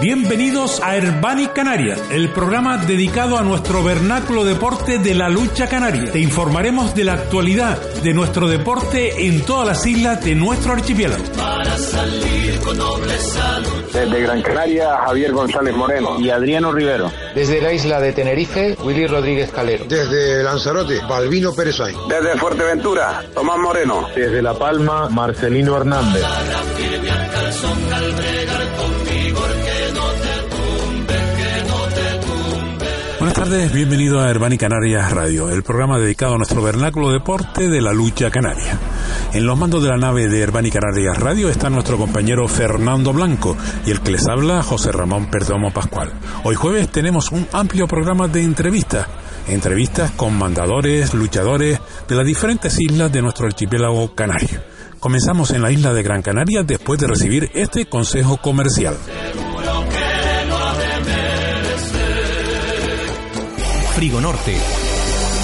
Bienvenidos a Herbani Canarias, el programa dedicado a nuestro vernáculo deporte de la lucha canaria. Te informaremos de la actualidad de nuestro deporte en todas las islas de nuestro archipiélago. Para salir con doble salud. Desde Gran Canaria, Javier González Moreno y Adriano Rivero. Desde la isla de Tenerife, Willy Rodríguez Calero. Desde Lanzarote, Balbino Pérez Desde Fuerteventura, Tomás Moreno. Desde La Palma, Marcelino Hernández. Buenas tardes, bienvenido a Herbani Canarias Radio, el programa dedicado a nuestro vernáculo deporte de la lucha canaria. En los mandos de la nave de Herbani Canarias Radio está nuestro compañero Fernando Blanco y el que les habla José Ramón Perdomo Pascual. Hoy jueves tenemos un amplio programa de entrevistas, entrevistas con mandadores, luchadores de las diferentes islas de nuestro archipiélago canario. Comenzamos en la isla de Gran Canaria después de recibir este consejo comercial. Frigo Norte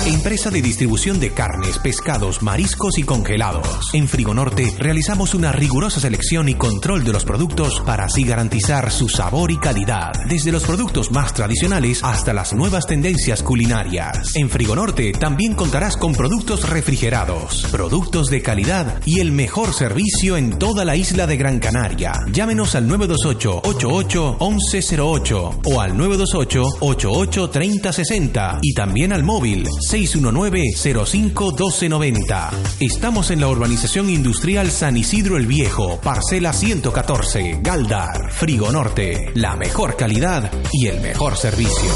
Empresa de distribución de carnes, pescados, mariscos y congelados. En Frigonorte realizamos una rigurosa selección y control de los productos para así garantizar su sabor y calidad. Desde los productos más tradicionales hasta las nuevas tendencias culinarias. En Frigonorte también contarás con productos refrigerados, productos de calidad y el mejor servicio en toda la isla de Gran Canaria. Llámenos al 928 88 1108 o al 928 88 3060 y también al móvil 619-05-1290. Estamos en la urbanización industrial San Isidro el Viejo, parcela 114, Galdar, Frigo Norte. La mejor calidad y el mejor servicio.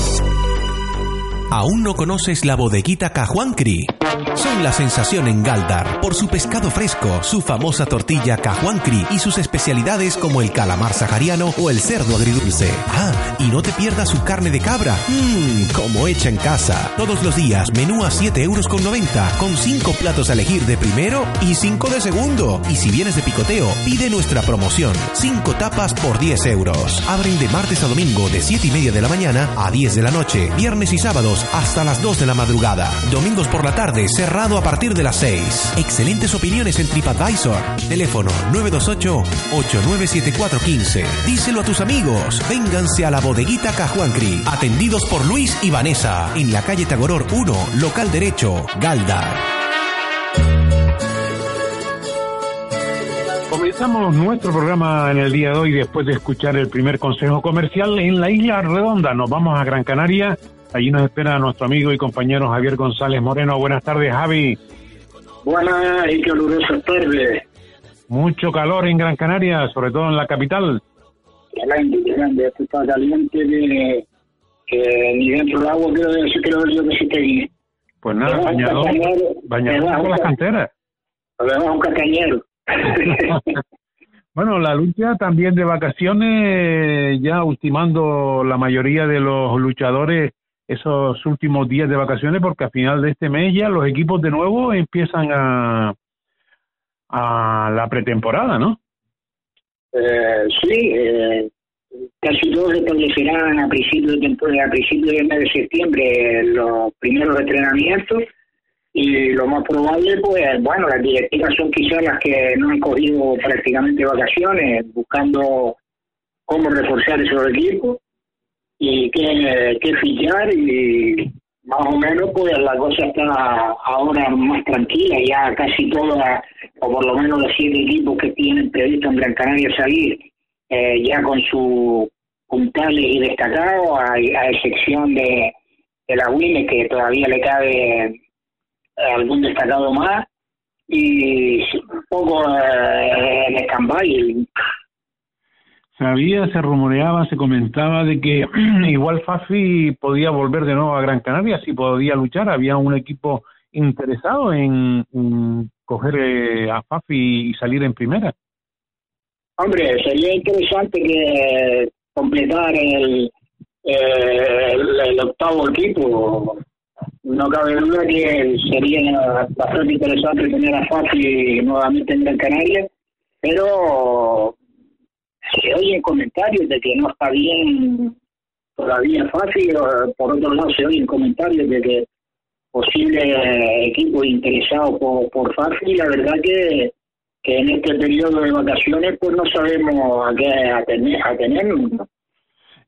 ¿Aún no conoces la bodeguita Cajuancri? Son la sensación en Galdar por su pescado fresco, su famosa tortilla Cajuancri y sus especialidades como el calamar sahariano o el cerdo agridulce. Ah, y no te pierdas su carne de cabra. Mmm, como hecha en casa. Todos los días, menú a 7 euros con 90, con 5 platos a elegir de primero y 5 de segundo. Y si vienes de picoteo, pide nuestra promoción. 5 tapas por 10 euros. Abren de martes a domingo de 7 y media de la mañana a 10 de la noche. Viernes y sábados hasta las 2 de la madrugada. Domingos por la tarde, cerrado a partir de las 6. Excelentes opiniones en TripAdvisor. Teléfono 928-897415. Díselo a tus amigos. Vénganse a la bodeguita Cajuancri. Atendidos por Luis y Vanessa. En la calle Tagoror 1, local derecho, Galdar. Comenzamos nuestro programa en el día de hoy después de escuchar el primer consejo comercial en la isla Redonda. Nos vamos a Gran Canaria Allí nos espera nuestro amigo y compañero Javier González Moreno. Buenas tardes, Javi. Buenas y calurosas tardes. Mucho calor en Gran Canaria, sobre todo en la capital. Grande, grande. Esto está caliente que, ni dentro del agua quiero decir que se esté Pues nada, bañador, bañador con las canteras. Además, un cacañero. Bueno, la lucha también de vacaciones, ya ultimando la mayoría de los luchadores esos últimos días de vacaciones porque a final de este mes ya los equipos de nuevo empiezan a, a la pretemporada, ¿no? Eh, sí, eh, casi todos establecerán a principios de a principios del mes de septiembre los primeros entrenamientos y lo más probable, pues, bueno, las directivas son quizás las que no han cogido prácticamente vacaciones, buscando cómo reforzar esos equipos y que, que fichar y más o menos pues la cosa está ahora más tranquila, ya casi todas, o por lo menos los siete equipos que tienen previsto en Gran Canaria salir, eh, ya con sus puntales y destacados, a, excepción de, de la WINE que todavía le cabe algún destacado más, y un poco eh, en stand Sabía, se rumoreaba, se comentaba de que igual Fafi podía volver de nuevo a Gran Canaria, si podía luchar. Había un equipo interesado en, coger eh, a Fafi y salir en primera. Hombre, sería interesante que completar el, el, octavo equipo. No cabe duda que sería bastante interesante tener a Fafi nuevamente en Gran Canaria, pero se oyen comentarios de que no está bien todavía Fafi, por otro lado se oyen comentarios de que posible equipo interesado por, por Fafi, la verdad que, que en este periodo de vacaciones pues no sabemos a qué atener, atenernos.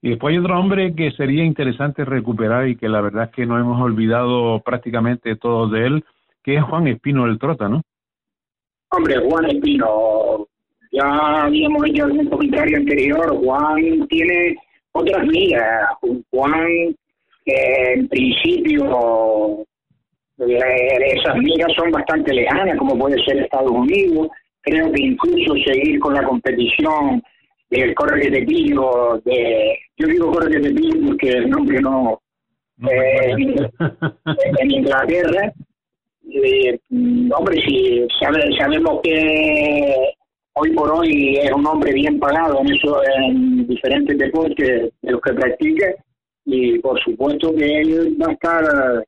Y después hay otro hombre que sería interesante recuperar y que la verdad es que no hemos olvidado prácticamente todos de él, que es Juan Espino del Trota, ¿no? Hombre, Juan Espino, ya habíamos hecho algún comentario anterior, Juan tiene otras miras, Juan eh, en principio esas miras son bastante lejanas, como puede ser Estados Unidos, creo que incluso seguir con la competición del Corre de Pillo, de, yo digo Corre de Pillo porque el nombre no, eh, en Inglaterra, eh, hombre, si sabemos que hoy por hoy es un hombre bien pagado en eso, en diferentes deportes de los que practica, y por supuesto que él va a estar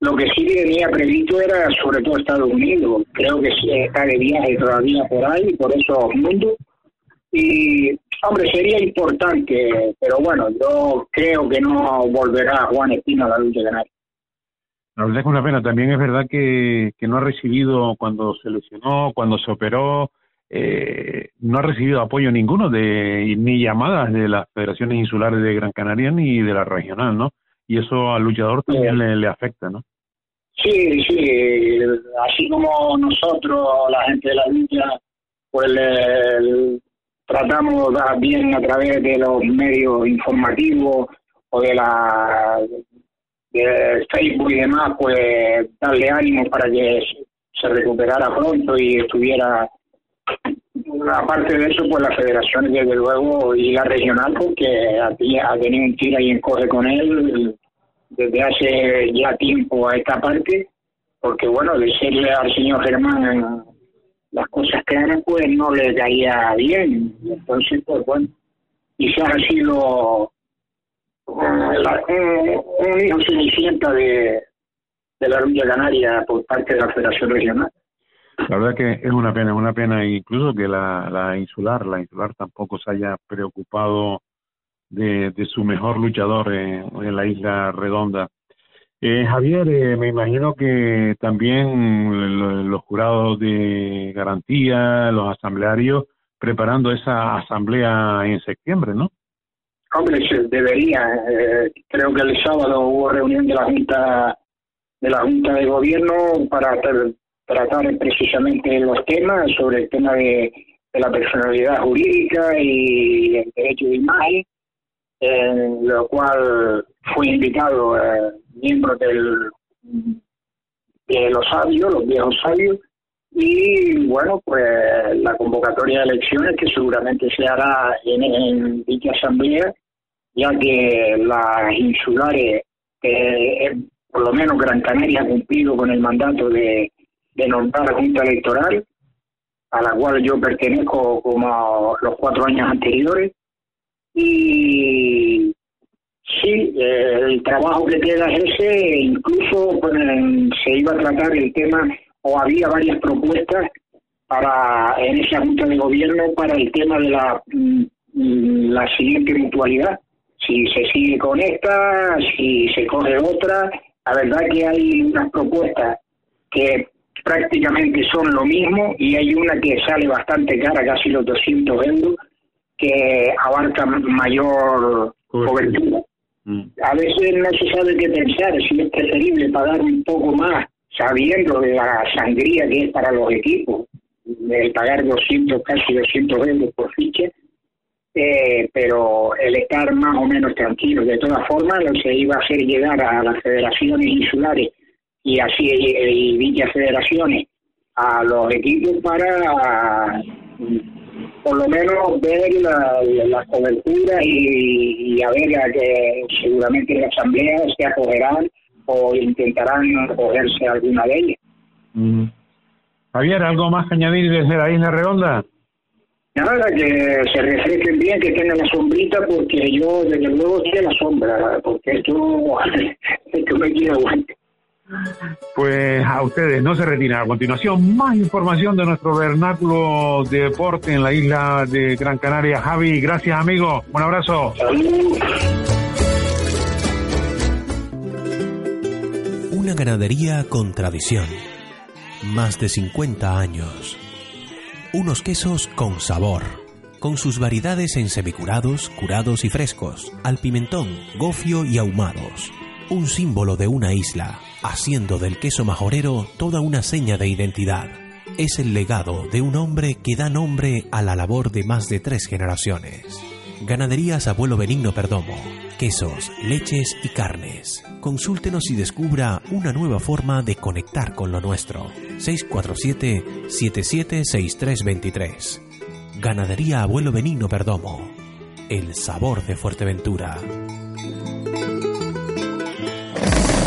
lo que sí tenía previsto era sobre todo Estados Unidos. Creo que sí está de viaje todavía por ahí, por esos mundos. Y, hombre, sería importante, pero bueno, yo creo que no volverá Juan Espino a la lucha de nadie. La verdad es que una pena. También es verdad que, que no ha recibido, cuando se lesionó, cuando se operó, eh, no ha recibido apoyo ninguno de ni llamadas de las federaciones insulares de Gran Canaria ni de la regional, ¿no? Y eso al luchador también le, afecta, ¿no? Sí, sí, así como nosotros, la gente de la lucha, pues tratamos bien a través de los medios informativos o de la de Facebook y demás, pues darle ánimo para que se recuperara pronto y estuviera aparte de eso, pues la federación, desde luego, y la regional, porque ha, tenido un tiro y encoge con él desde hace ya tiempo a esta parte, porque bueno, decirle al señor Germán las cosas claras, pues no le caía bien. Entonces, pues bueno, quizás ha sido un, hijo cenicienta de, la lucha canaria por parte de la Federación Regional. La verdad que es una pena, es una pena incluso que la, la insular, la insular tampoco se haya preocupado de, de su mejor luchador en, la isla redonda. Eh, Javier, eh, me imagino que también los jurados de garantía, los asamblearios, preparando esa asamblea en septiembre, ¿no? Hombre, debería. Eh, creo que el sábado hubo reunión de la Junta de la Junta de Gobierno para tratar precisamente los temas sobre el tema de, la personalidad jurídica y el derecho de imagen en lo cual fue invitado eh, miembros del, de los sabios, los viejos sabios, y bueno, pues la convocatoria de elecciones que seguramente se hará en, dicha asamblea, ya que las insulares, eh, por lo menos Gran Canaria ha cumplido con el mandato de, de nombrar Junta Electoral, a la cual yo pertenezco como los cuatro años anteriores, y sí, el trabajo que queda es ese, incluso se iba a tratar el tema, o había varias propuestas para en esa junta de gobierno para el tema de la, mm, la siguiente mutualidad. Si se sigue con esta, si se coge otra, la verdad que hay unas propuestas que prácticamente son lo mismo y hay una que sale bastante cara, casi los 200 euros, que abarca mayor cobertura. Mm. A veces no se sabe qué pensar, si es preferible pagar un poco más, sabiendo de la sangría que es para los equipos, el pagar 200, casi 200 euros por ficha, eh, pero el estar más o menos tranquilo. De todas formas, se iba a hacer llegar a las federaciones insulares y así y dichas federaciones a los equipos para por lo menos ver la, la cobertura y, a ver a que seguramente la asamblea se acogerán o intentarán acogerse a alguna de ellas. Javier, ¿algo más que añadir desde la Isla Redonda? Nada, que se refresquen bien, que tengan la sombrita, porque yo desde luego estoy en la sombra, porque esto, esto me quiere aguante. Pues a ustedes no se retiran. A continuación, más información de nuestro vernáculo de deporte en la isla de Gran Canaria. Javi, gracias amigo. Un abrazo. Una ganadería con tradición. Más de 50 años. Unos quesos con sabor. Con sus variedades en semicurados, curados y frescos, al pimentón, gofio y ahumados. Un símbolo de una isla, haciendo del queso majorero toda una seña de identidad. Es el legado de un hombre que da nombre a la labor de más de tres generaciones. Ganaderías Abuelo Benigno Perdomo. Quesos, leches y carnes. Consúltenos y descubra una nueva forma de conectar con lo nuestro. 647-776323. Ganadería Abuelo Benigno Perdomo. El sabor de Fuerteventura.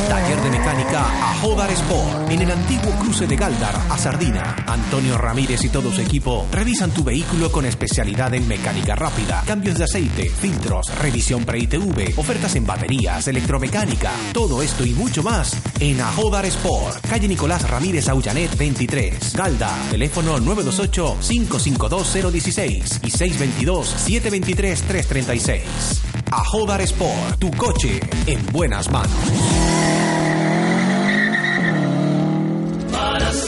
Taller de mecánica a Jodar Sport. En el antiguo cruce de Galdar a Sardina. Antonio Ramírez y todo su equipo revisan tu vehículo con especialidad en mecánica rápida, cambios de aceite, filtros, revisión pre-ITV, ofertas en baterías, electromecánica. Todo esto y mucho más en Ajodar Sport. Calle Nicolás Ramírez Aullanet 23. Galda. Teléfono 928-552-016 y 622-723-336. Ajodar Sport. Tu coche en buenas manos.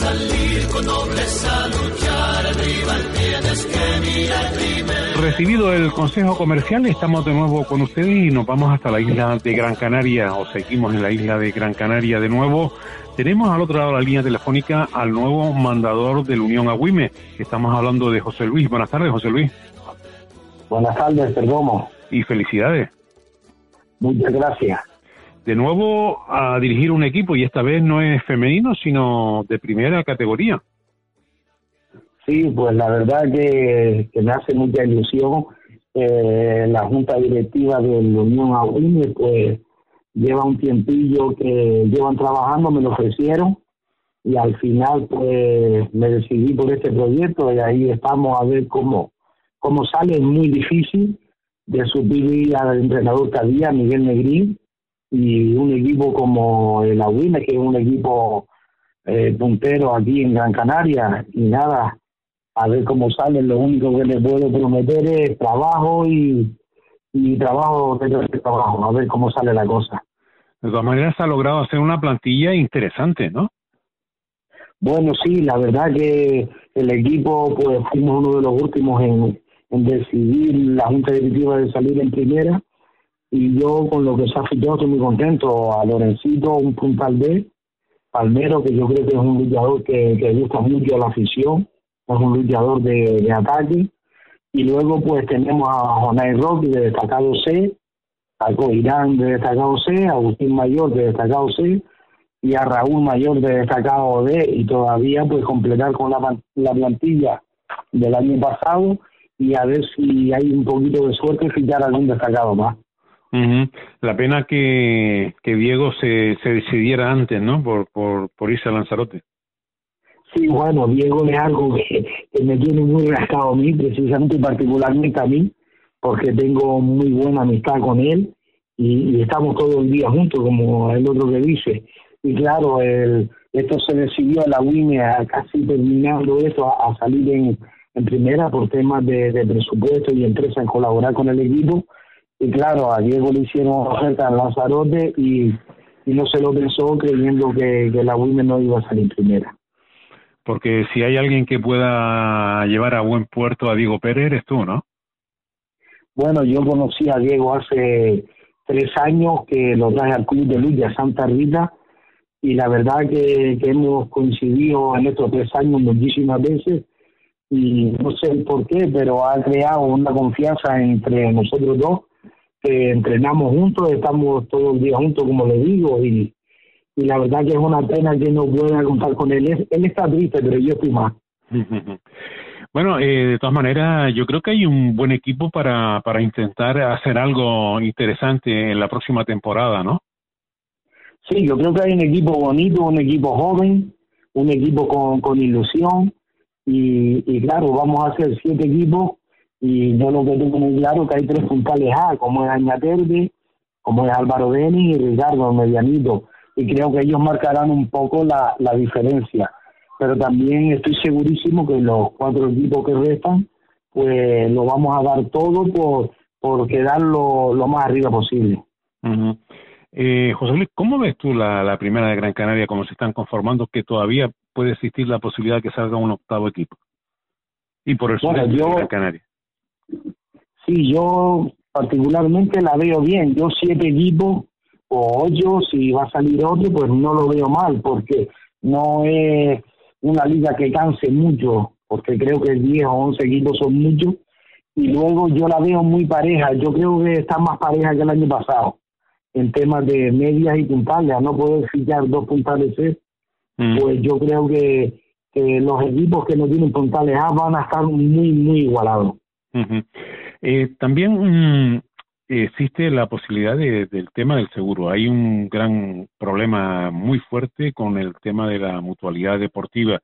Salir con nobleza, luchar al rival tienes que mirar primero. Recibido el consejo comercial, estamos de nuevo con ustedes y nos vamos hasta la isla de Gran Canaria, o seguimos en la isla de Gran Canaria de nuevo. Tenemos al otro lado de la línea telefónica al nuevo mandador de la Unión Agüime. Estamos hablando de José Luis. Buenas tardes, José Luis. Buenas tardes, Perdomo. Y felicidades. Muchas gracias. De nuevo a dirigir un equipo y esta vez no es femenino, sino de primera categoría. Sí, pues la verdad que, me hace mucha ilusión. Eh, la junta directiva de la Unión Agüime, pues lleva un tiempillo que llevan trabajando, me lo ofrecieron y al final pues me decidí por este proyecto y ahí estamos a ver cómo, cómo sale. Es muy difícil de subir al entrenador había, Miguel Negrín, y un equipo como el Agüime, que es un equipo eh, puntero aquí en Gran Canaria, y nada, a ver cómo sale. Lo único que les puedo prometer es trabajo y, y trabajo de trabajo, a ver cómo sale la cosa. De todas maneras, ha logrado hacer una plantilla interesante, ¿no? Bueno, sí, la verdad que el equipo, pues fuimos uno de los últimos en, en decidir la Junta Directiva de salir en primera y yo con lo que se ha fichado estoy muy contento. A Lorencito, un puntal B, Palmero, que yo creo que es un luchador que, que gusta mucho a la afición, es un luchador de, de ataque. Y luego pues tenemos a Jonay Rocky de destacado C, a Coirán de destacado C, a Agustín Mayor de destacado C y a Raúl Mayor de destacado D y todavía pues completar con la, la plantilla del año pasado y a ver si hay un poquito de suerte y fichar algún destacado más. Uh La pena que, que Diego se, se decidiera antes, ¿no? Por, por, por irse a Lanzarote. Sí, bueno, Diego es algo que, me tiene muy rascado a mí, precisamente y particularmente a mí, porque tengo muy buena amistad con él y, estamos todo el día juntos, como el otro que dice. Y claro, el, esto se decidió a la WINE casi terminando esto, a, a salir en, en, primera por temas de, de presupuesto y empresa en colaborar con el equipo y claro, a Diego le hicieron oferta en Lanzarote y, y no se lo pensó creyendo que, que la Women no iba a salir primera. Porque si hay alguien que pueda llevar a buen puerto a Diego Pérez, eres tú, ¿no? Bueno, yo conocí a Diego hace tres años que lo traje al Club de Lucha Santa Rita y la verdad que, que hemos coincidido en estos tres años muchísimas veces y no sé por qué, pero ha creado una confianza entre nosotros dos que entrenamos juntos, estamos todo el día juntos, como le digo, y, y la verdad que es una pena que no pueda contar con él. Él está triste, pero yo estoy más. Bueno, eh, de todas maneras, yo creo que hay un buen equipo para, para intentar hacer algo interesante en la próxima temporada, ¿no? Sí, yo creo que hay un equipo bonito, un equipo joven, un equipo con, con ilusión Y, y claro, vamos a hacer siete equipos y yo lo que tengo muy claro que hay tres puntales A, como es Añaterde, como es Álvaro Denis y Ricardo Medianito. Y creo que ellos marcarán un poco la, la diferencia. Pero también estoy segurísimo que los cuatro equipos que restan, pues lo vamos a dar todo por, por quedar lo, lo más arriba posible. eh, José Luis, ¿cómo ves tú la, la primera de Gran Canaria, cómo se están conformando, que todavía puede existir la posibilidad de que salga un octavo equipo? Y por eso bueno, yo, de Gran Canaria. Sí, yo particularmente la veo bien. Yo siete equipos o ocho, si va a salir otro, pues no lo veo mal, porque no es una liga que canse mucho, porque creo que 10 o 11 equipos son muchos, y luego yo la veo muy pareja, yo creo que está más pareja que el año pasado, en temas de medias y puntales, no poder fichar dos puntales C, mm. pues yo creo que, que los equipos que no tienen puntales A van a estar muy, muy igualados. Uh. Eh, también mm, existe la posibilidad de, del tema del seguro. Hay un gran problema muy fuerte con el tema de la mutualidad deportiva.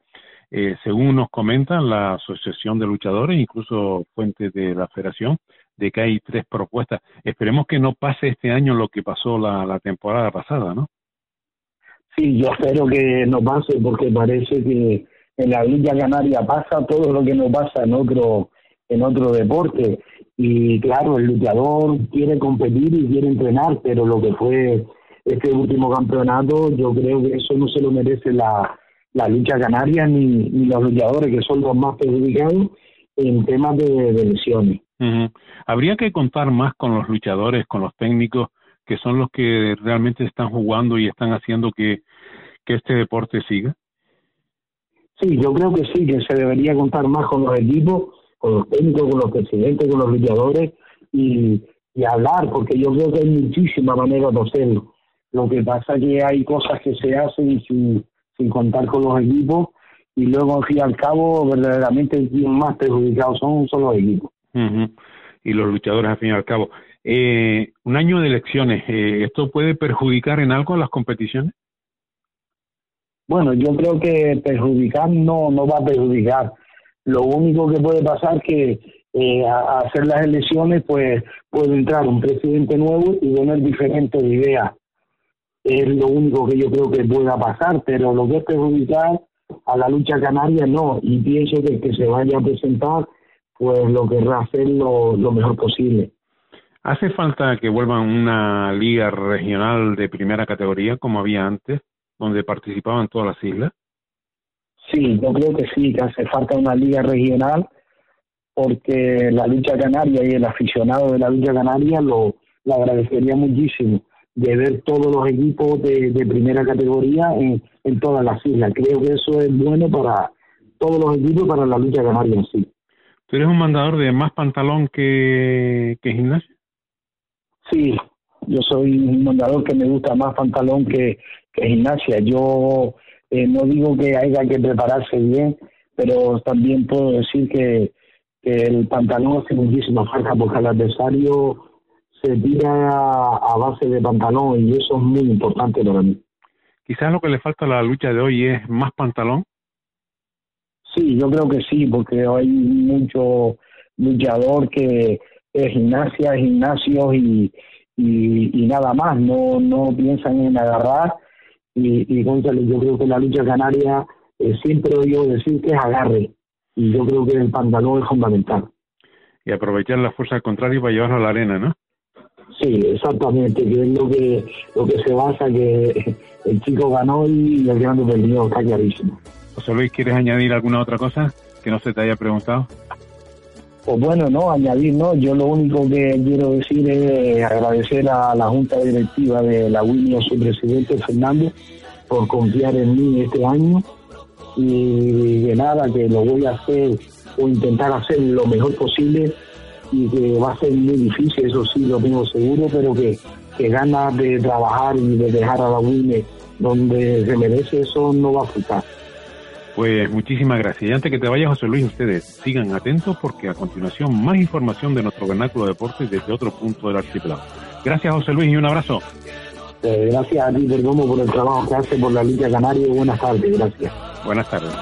Eh, según nos comentan la Asociación de Luchadores, incluso fuentes de la Federación, de que hay tres propuestas. Esperemos que no pase este año lo que pasó la, la temporada pasada, ¿no? Sí, yo espero que no pase porque parece que en la Villa Canaria pasa todo lo que no pasa en otro en otro deporte y claro, el luchador quiere competir y quiere entrenar, pero lo que fue este último campeonato, yo creo que eso no se lo merece la, la lucha canaria ni, ni los luchadores, que son los más perjudicados en temas de, de lesiones. Uh -huh. Habría que contar más con los luchadores, con los técnicos, que son los que realmente están jugando y están haciendo que, que este deporte siga. Sí, yo creo que sí, que se debería contar más con los equipos con los técnicos, con los presidentes, con los luchadores y, y hablar, porque yo creo que hay muchísimas maneras de hacerlo. Lo que pasa es que hay cosas que se hacen sin, sin contar con los equipos y luego, al fin y al cabo, verdaderamente quien más perjudicados son, son los equipos. Uh -huh. Y los luchadores, al fin y al cabo. Eh, un año de elecciones, eh, ¿esto puede perjudicar en algo a las competiciones? Bueno, yo creo que perjudicar no, no va a perjudicar lo único que puede pasar que eh, a, hacer las elecciones, pues puede entrar un presidente nuevo y tener diferentes ideas. Es lo único que yo creo que pueda pasar, pero lo que es perjudicar a la lucha canaria no. Y pienso que el que se vaya a presentar, pues lo querrá hacer lo, lo mejor posible. ¿Hace falta que vuelvan una liga regional de primera categoría como había antes, donde participaban todas las islas? Sí, yo creo que sí, que hace falta una liga regional porque la lucha canaria y el aficionado de la lucha canaria lo, lo agradecería muchísimo de ver todos los equipos de, de primera categoría en, en todas las islas. Creo que eso es bueno para todos los equipos para la lucha canaria en sí. ¿Tú eres un mandador de más pantalón que, que gimnasio? Sí, yo soy un mandador que me gusta más pantalón que, que gimnasia. Yo eh, no digo que haya que prepararse bien, pero también puedo decir que, que el pantalón hace muchísima falta porque el adversario se tira a base de pantalón y eso es muy importante para mí. Quizás lo que le falta a la lucha de hoy es más pantalón. Sí, yo creo que sí, porque hay mucho luchador que es gimnasia, gimnasios y, y, y nada más, no, no piensan en agarrar y, y Gonzalo, yo creo que la lucha canaria eh, siempre oído decir que es agarre y yo creo que el pantalón es fundamental. Y aprovechar la fuerza contraria para llevarlo a la arena, ¿no? Sí, exactamente, que es lo que, lo que se basa que el chico ganó y el grande perdió, está clarísimo. José Luis, ¿quieres añadir alguna otra cosa que no se te haya preguntado? Pues bueno, no, añadir no, yo lo único que quiero decir es agradecer a la Junta Directiva de la WINI, a su presidente Fernando, por confiar en mí este año y de nada, que lo voy a hacer o intentar hacer lo mejor posible y que va a ser muy difícil, eso sí lo tengo seguro, pero que, que ganas de trabajar y de dejar a la WINE donde se merece, eso no va a faltar. Pues muchísimas gracias. Y antes que te vayas, José Luis, ustedes sigan atentos porque a continuación más información de nuestro vernáculo de deportes desde otro punto del archipiélago. Gracias, José Luis, y un abrazo. Eh, gracias a ti, Perdomo, por el trabajo que hace por la Liga Canaria. Buenas tardes, gracias. Buenas tardes.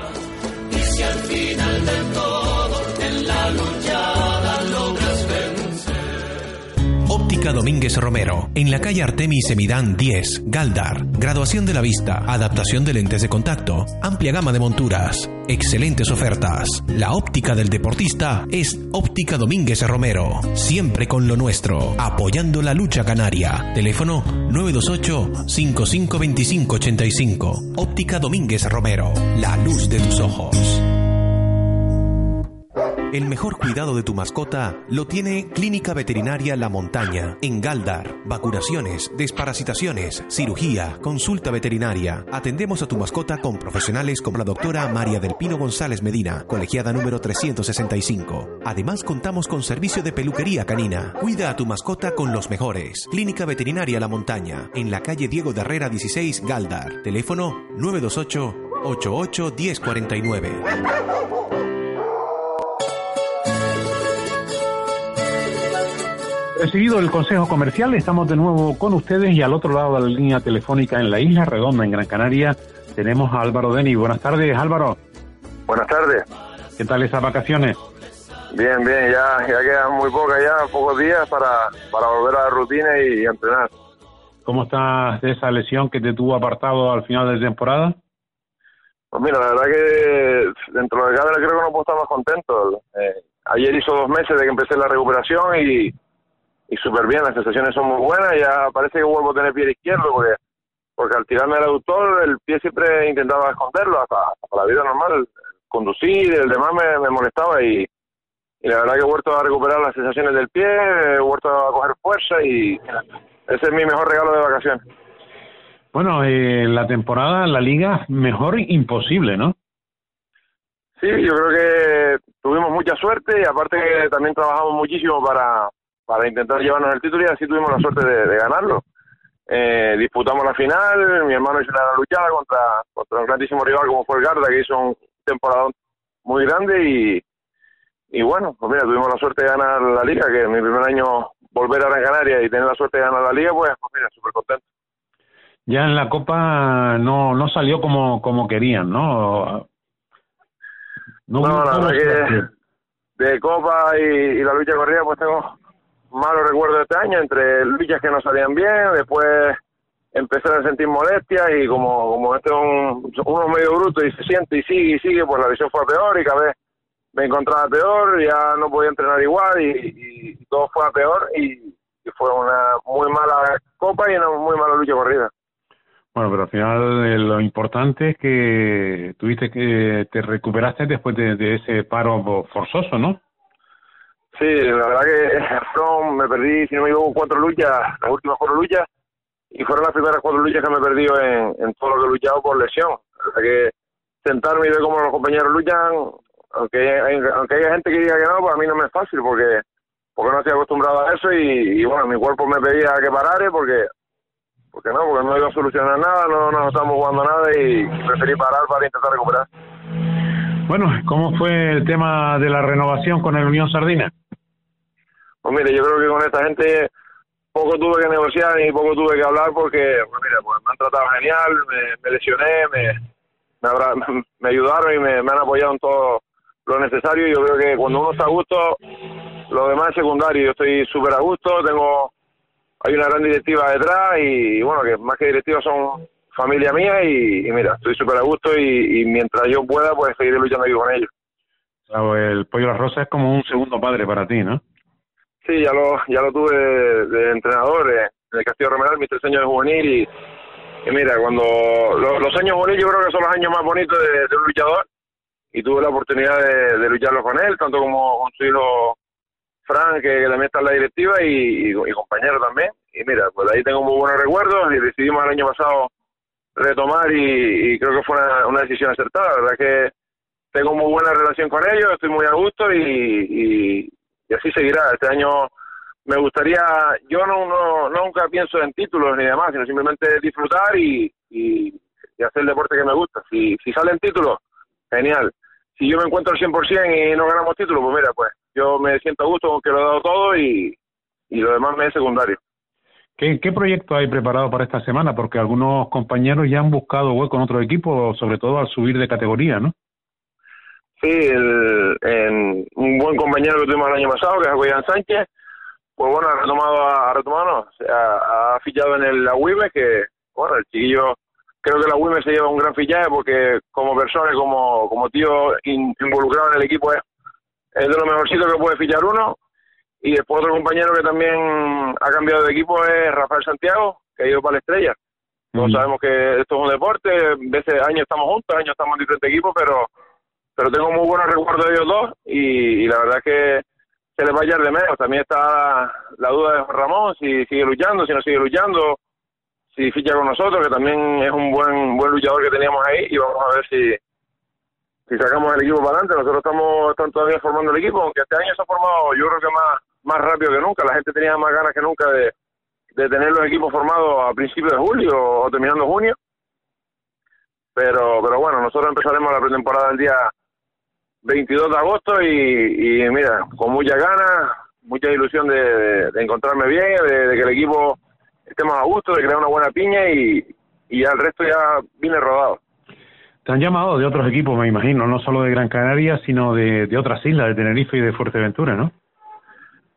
Óptica Domínguez Romero, en la calle Artemis Semidán 10, Galdar. Graduación de la vista, adaptación de lentes de contacto, amplia gama de monturas, excelentes ofertas. La óptica del deportista es Óptica Domínguez Romero, siempre con lo nuestro, apoyando la lucha canaria. Teléfono 928-552585. Óptica Domínguez Romero, la luz de tus ojos. El mejor cuidado de tu mascota lo tiene Clínica Veterinaria La Montaña, en Galdar. Vacunaciones, desparasitaciones, cirugía, consulta veterinaria. Atendemos a tu mascota con profesionales como la doctora María del Pino González Medina, colegiada número 365. Además, contamos con servicio de peluquería canina. Cuida a tu mascota con los mejores. Clínica Veterinaria La Montaña, en la calle Diego de Herrera 16, Galdar. Teléfono 928 88 1049. Recibido el consejo comercial, estamos de nuevo con ustedes y al otro lado de la línea telefónica en la Isla Redonda, en Gran Canaria, tenemos a Álvaro Deni. Buenas tardes, Álvaro. Buenas tardes. ¿Qué tal esas vacaciones? Bien, bien, ya, ya quedan muy pocas, ya pocos días para, para volver a la rutina y, y entrenar. ¿Cómo estás de esa lesión que te tuvo apartado al final de temporada? Pues mira, la verdad que dentro de cada creo que no puedo estar más contento. Eh, ayer hizo dos meses de que empecé la recuperación y, y súper bien, las sensaciones son muy buenas, ya parece que vuelvo a tener pie izquierdo porque porque al tirarme el aductor el pie siempre intentaba esconderlo, hasta, hasta la vida normal, conducir, el demás me, me molestaba y, y la verdad que he vuelto a recuperar las sensaciones del pie, he vuelto a coger fuerza y ese es mi mejor regalo de vacaciones. Bueno, eh, la temporada, la liga, mejor imposible, ¿no? Sí, yo creo que tuvimos mucha suerte y aparte que también trabajamos muchísimo para, para intentar llevarnos el título y así tuvimos la suerte de, de ganarlo. Eh, disputamos la final, mi hermano hizo una luchada contra, contra un grandísimo rival como fue el Garda, que hizo un temporada muy grande y, y bueno, pues mira, tuvimos la suerte de ganar la liga, que en mi primer año volver a Gran Canaria y tener la suerte de ganar la liga, pues, pues mira, súper contento. Ya en la Copa no no salió como como querían, ¿no? No, la verdad que de Copa y, y la lucha corrida, pues tengo malos recuerdos este año, entre luchas que no salían bien, después empecé a sentir molestias y como, como este es un, uno medio bruto y se siente y sigue y sigue, pues la visión fue peor y cada vez me encontraba peor, ya no podía entrenar igual y, todo fue a peor y, fue una muy mala copa y una muy mala lucha corrida. Bueno, pero al final eh, lo importante es que tuviste que te recuperaste después de, de ese paro forzoso, ¿no? Sí, la verdad que me perdí, si no me equivoco, cuatro luchas, las últimas cuatro luchas, y fueron las primeras cuatro luchas que me he perdido en, en todo lo que he luchado por lesión. O sea que sentarme y ver cómo los compañeros luchan, aunque aunque haya gente que diga que no, pues a mí no me es fácil porque porque no estoy acostumbrado a eso y, y bueno, mi cuerpo me pedía que parare porque porque no, porque no iba a solucionar nada, no nos estamos jugando nada y preferí parar para intentar recuperar. Bueno, ¿cómo fue el tema de la renovación con el Unión Sardina? Pues mire, yo creo que con esta gente poco tuve que negociar y poco tuve que hablar porque, pues mira, pues me han tratado genial, me, lesioné, me, ayudaron y me, han apoyado en todo lo necesario. Yo creo que cuando uno está a gusto, lo demás es secundario. Yo estoy súper a gusto, tengo hay una gran directiva detrás y, bueno, que más que directiva son familia mía y, mira, estoy súper a gusto y, y mientras yo pueda, pues seguiré luchando aquí con ellos. Claro, el Pollo La Rosa es como un segundo padre para ti, ¿no? Sí, ya lo, ya lo tuve de, de entrenador eh, en el Castillo Romeral, mis tres años de juvenil y, mira, cuando lo- los años juveniles yo creo que son los años más bonitos de, de un luchador y tuve la oportunidad de, de lucharlo con él, tanto como con su hijo Fran, que, que también está en la directiva y, y, y compañero también. Y mira, pues ahí tengo muy buenos recuerdos y decidimos el año pasado retomar y, y creo que fue una, una decisión acertada. La verdad que tengo muy buena relación con ellos, estoy muy a gusto y, y, así seguirá. Este año me gustaría, yo no, no nunca pienso en títulos ni demás, sino simplemente disfrutar y, y, y hacer el deporte que me gusta. Si, si salen títulos, genial. Si yo me encuentro al 100% y no ganamos títulos, pues mira, pues yo me siento a gusto con que lo he dado todo y, y lo demás me es secundario. ¿Qué, ¿Qué proyecto hay preparado para esta semana? Porque algunos compañeros ya han buscado hueco en otro equipo, sobre todo al subir de categoría, ¿no? Sí, el, un buen compañero que tuvimos el año pasado, que es Julián Sánchez, pues bueno, ha retomado, ha retomado, ha, fichado en el, la UIME, que bueno, el chiquillo, creo que la UIME se lleva un gran fichaje porque como persona y como, como tío involucrado en el equipo es, es de lo mejorcito que puede fichar uno. Y después otro compañero que también ha cambiado de equipo es Rafael Santiago, que ha ido para la estrella. Todos sabemos que esto es un deporte, veces años estamos juntos, años estamos en diferentes equipos, pero pero tengo muy buenos recuerdos de ellos dos y, la verdad que se les va a hallar de menos. También está la duda de Ramón, si sigue luchando, si no sigue luchando, si ficha con nosotros, que también es un buen buen luchador que teníamos ahí y vamos a ver si si sacamos el equipo para adelante. Nosotros estamos, estamos todavía formando el equipo, aunque este año se ha formado yo creo que más más rápido que nunca. La gente tenía más ganas que nunca de, de tener los equipos formados a principios de julio o terminando junio. Pero, pero bueno, nosotros empezaremos la pretemporada el día 22 de agosto y, mira, con mucha ganas, mucha ilusión de, encontrarme bien, de, que el equipo esté más a gusto, de crear una buena piña y, y ya el resto ya viene rodado. Te han llamado de otros equipos, me imagino, no solo de Gran Canaria, sino de, de otras islas, de Tenerife y de Fuerteventura, ¿no?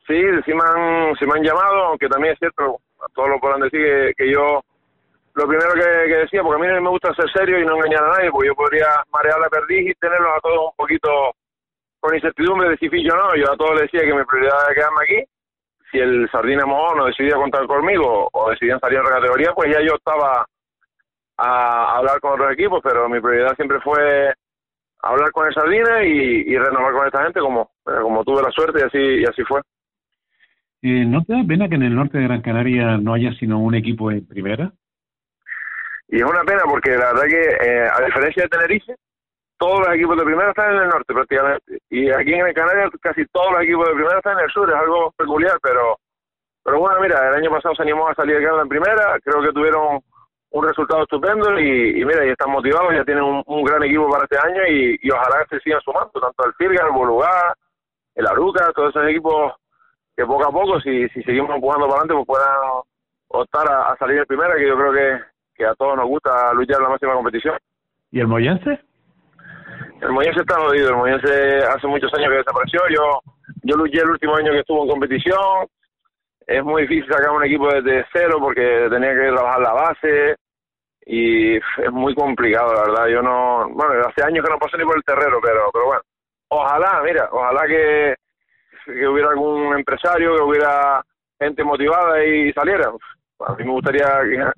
Sí, sí me han, sí me han llamado, aunque también es cierto, todos lo podrán decir que, yo lo primero que, decía, porque a mí me gusta ser serio y no engañar a nadie, porque yo podría marear la perdiz y tenerlos a todos un poquito con incertidumbre de si fillo o no. Yo a todos les decía que mi prioridad era quedarme aquí. Si el Sardina Mojón no decidía contar conmigo o decidían salir en otra categoría, pues ya yo estaba a hablar con otros equipos, pero mi prioridad siempre fue hablar con el Sardina y, renovar con esta gente como, como tuve la suerte y así, y así fue. Eh, ¿No te da pena que en el norte de Gran Canaria no haya sino un equipo en primera? Y es una pena porque la verdad que, eh, a diferencia de Tenerife, todos los equipos de primera están en el norte prácticamente. Y aquí en Gran Canaria casi todos los equipos de primera están en el sur, es algo peculiar, pero pero bueno, mira, el año pasado se animó a salir de Canadá primera, creo que tuvieron un resultado estupendo y, mira, y están motivados, ya tienen un, gran equipo para este año y, ojalá se sigan sumando, tanto el Firga, el Bolugá, el Aruca, todos esos equipos que poco a poco, si, si seguimos empujando para adelante, pues puedan optar a, salir en primera, que yo creo que, que a todos nos gusta luchar en la máxima competición. ¿Y el Moyense? El Moyense está jodido, el Moyense hace muchos años que desapareció, yo yo luché el último año que estuvo en competición, es muy difícil sacar un equipo desde cero porque tenía que trabajar la base y es muy complicado, la verdad. Yo no, bueno, hace años que no paso ni por el terreno, pero, pero bueno, ojalá, mira, ojalá que, que hubiera algún empresario, que hubiera gente motivada y saliera. A mí me gustaría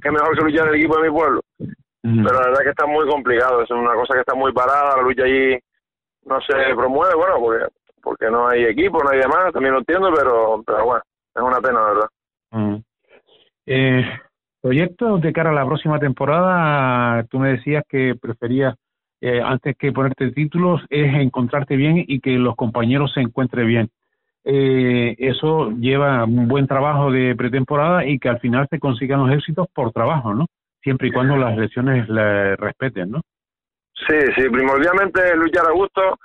que, mejor que luchar el equipo de mi pueblo. Pero la verdad que está muy complicado, es una cosa que está muy parada, la lucha allí no se promueve, bueno, porque porque no hay equipo, no hay demás, también lo entiendo, pero, pero bueno, es una pena, ¿verdad? Eh, proyectos de cara a la próxima temporada, tú me decías que preferías, eh, antes que ponerte títulos, es encontrarte bien y que los compañeros se encuentren bien eh, eso lleva un buen trabajo de pretemporada y que al final se consigan los éxitos por trabajo, ¿no? Siempre y cuando las lesiones le respeten, ¿no? Sí, sí, primordialmente luchar a gusto,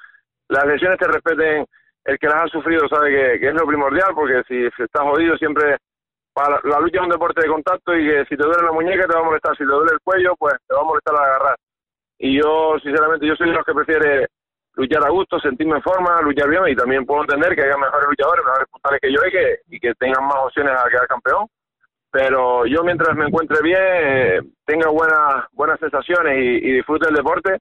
las lesiones te respeten, el que las ha sufrido sabe que, es lo primordial, porque si, estás jodido siempre, para la, lucha es un deporte de contacto y que si te duele la muñeca te va a molestar, si te duele el cuello, pues te va a molestar al agarrar. Y yo, sinceramente, yo soy de los que prefiere luchar a gusto, sentirme en forma, luchar bien y también puedo entender que haya mejores luchadores, mejores puntales que yo y que, y que tengan más opciones a quedar campeón. Pero yo mientras me encuentre bien, tenga buenas buenas sensaciones y, disfrute del deporte,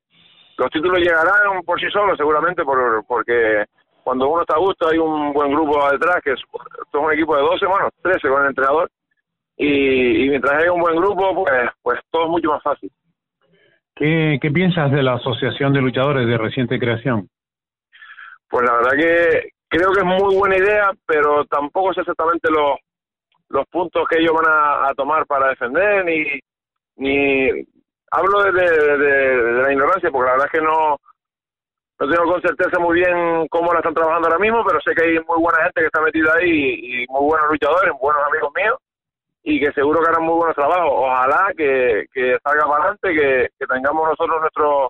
los títulos llegarán por sí solos seguramente por, porque cuando uno está a gusto hay un buen grupo detrás, que es, un equipo de 12, bueno, 13 con el entrenador, y, y mientras haya un buen grupo, pues, pues todo es mucho más fácil. ¿Qué, ¿Qué piensas de la Asociación de Luchadores de reciente creación? Pues la verdad que creo que es muy buena idea, pero tampoco sé exactamente los, los puntos que ellos van a, tomar para defender, ni, ni hablo de, de, la ignorancia, porque la verdad es que no, no tengo con certeza muy bien cómo la están trabajando ahora mismo, pero sé que hay muy buena gente que está metida ahí y muy buenos luchadores, buenos amigos míos, y que seguro que harán muy buenos trabajos. Ojalá que, que salga para adelante, que, que tengamos nosotros nuestro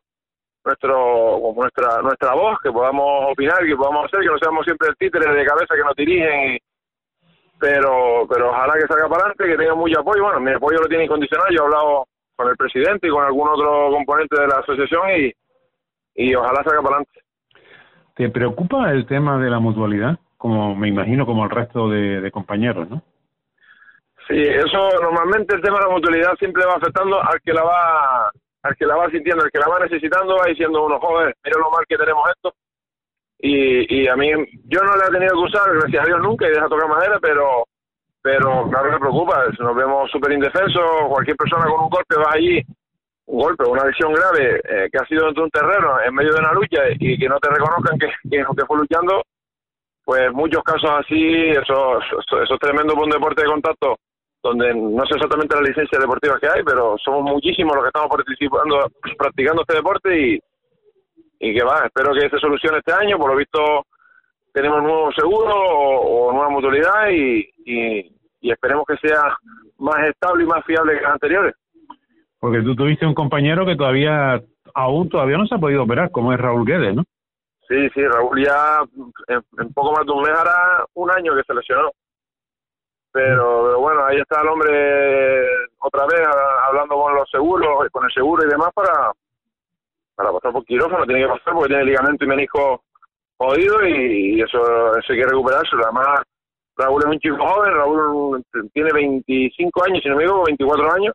nuestro nuestra nuestra voz, que podamos opinar, que podamos hacer, que no seamos siempre el títere de cabeza que nos dirigen. pero pero ojalá que salga para adelante, que tenga mucho apoyo. Bueno, mi apoyo lo tiene incondicional. Yo he hablado con el presidente y con algún otro componente de la asociación y, y ojalá salga para adelante. ¿Te preocupa el tema de la mutualidad? Como me imagino como el resto de, compañeros, ¿no? Sí, eso normalmente el tema de la mutualidad siempre va afectando al que la va al que la va sintiendo, al que la va necesitando, va diciendo uno, joder, mira lo mal que tenemos esto. Y, y a mí, yo no la he tenido que usar, gracias a Dios nunca, y deja tocar madera, pero pero claro me preocupa, nos vemos súper indefensos, cualquier persona con un golpe va allí, un golpe, una lesión grave, eh, que ha sido dentro de un terreno, en medio de una lucha, y que no te reconozcan que, que, que fue luchando, pues muchos casos así, eso, eso, eso es tremendo un deporte de contacto, donde no sé exactamente las licencias deportivas que hay, pero somos muchísimos los que estamos participando, practicando este deporte y, y que va, espero que se solucione este año, por lo visto tenemos nuevo seguro o, nueva mutualidad y, y esperemos que sea más estable y más fiable que los anteriores. Porque tú tuviste un compañero que todavía, aún todavía no se ha podido operar, como es Raúl Guedes, ¿no? Sí, sí, Raúl ya en, poco más de un mes hará un año que se lesionó. Pero, bueno, ahí está el hombre otra vez hablando con los seguros, con el seguro y demás para, para pasar por quirófano. Tiene que pasar porque tiene ligamento y menisco jodido y, eso, eso hay que recuperarse. Además, Raúl es un chico joven, Raúl tiene 25 años, si no me equivoco, 24 años,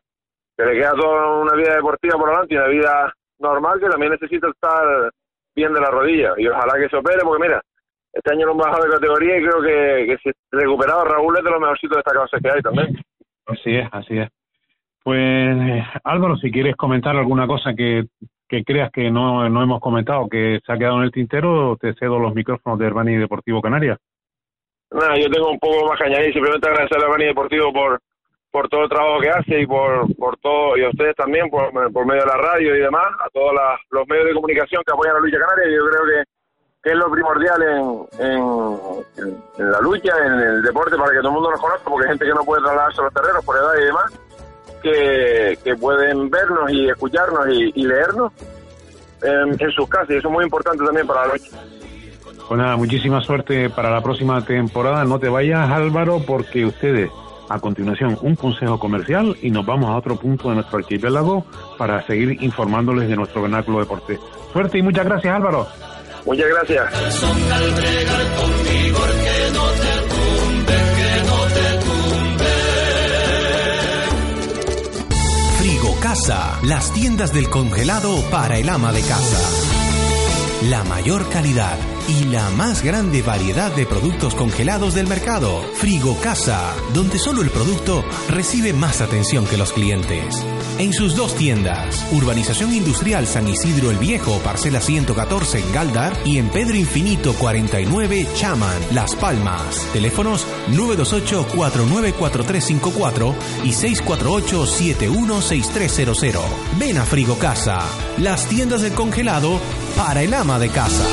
que le queda toda una vida deportiva por delante y una vida normal que también necesita estar bien de la rodilla. Y ojalá que se opere, porque mira, este año no hemos bajado de categoría y creo que, que si recuperado Raúl es de los mejorcitos destacados que hay también. Así es, así es. Pues eh, Álvaro, si quieres comentar alguna cosa que, que creas que no, no hemos comentado, que se ha quedado en el tintero, te cedo los micrófonos de Herbani Deportivo Canarias. Nada, yo tengo un poco más que añadir, simplemente agradecer a Herbani Deportivo por, por todo el trabajo que hace y por, por todo, y a ustedes también por, por medio de la radio y demás, a todos los medios de comunicación que apoyan a lucha canaria. Yo creo que, que es lo primordial en, en, la lucha, en el deporte, para que todo el mundo nos conozca, porque hay gente que no puede trasladarse a los terrenos por edad y demás, que, que pueden vernos y escucharnos y, leernos en, sus casas, y eso es muy importante también para la lucha. Pues nada, muchísima suerte para la próxima temporada. No te vayas, Álvaro, porque ustedes a continuación, un consejo comercial y nos vamos a otro punto de nuestro archipiélago para seguir informándoles de nuestro vernáculo deporte. Suerte y muchas gracias, Álvaro. Muchas gracias. Frigo Casa, las tiendas del congelado para el ama de casa. La mayor calidad y la más grande variedad de productos congelados del mercado. Frigo Casa, donde solo el producto recibe más atención que los clientes. En sus dos tiendas, Urbanización Industrial San Isidro el Viejo, parcela 114 en Galdar y en Pedro Infinito 49 Chaman, Las Palmas. Teléfonos 928-494354 y 648-716300. Ven a Frigo Casa, las tiendas del congelado para el ama de casa.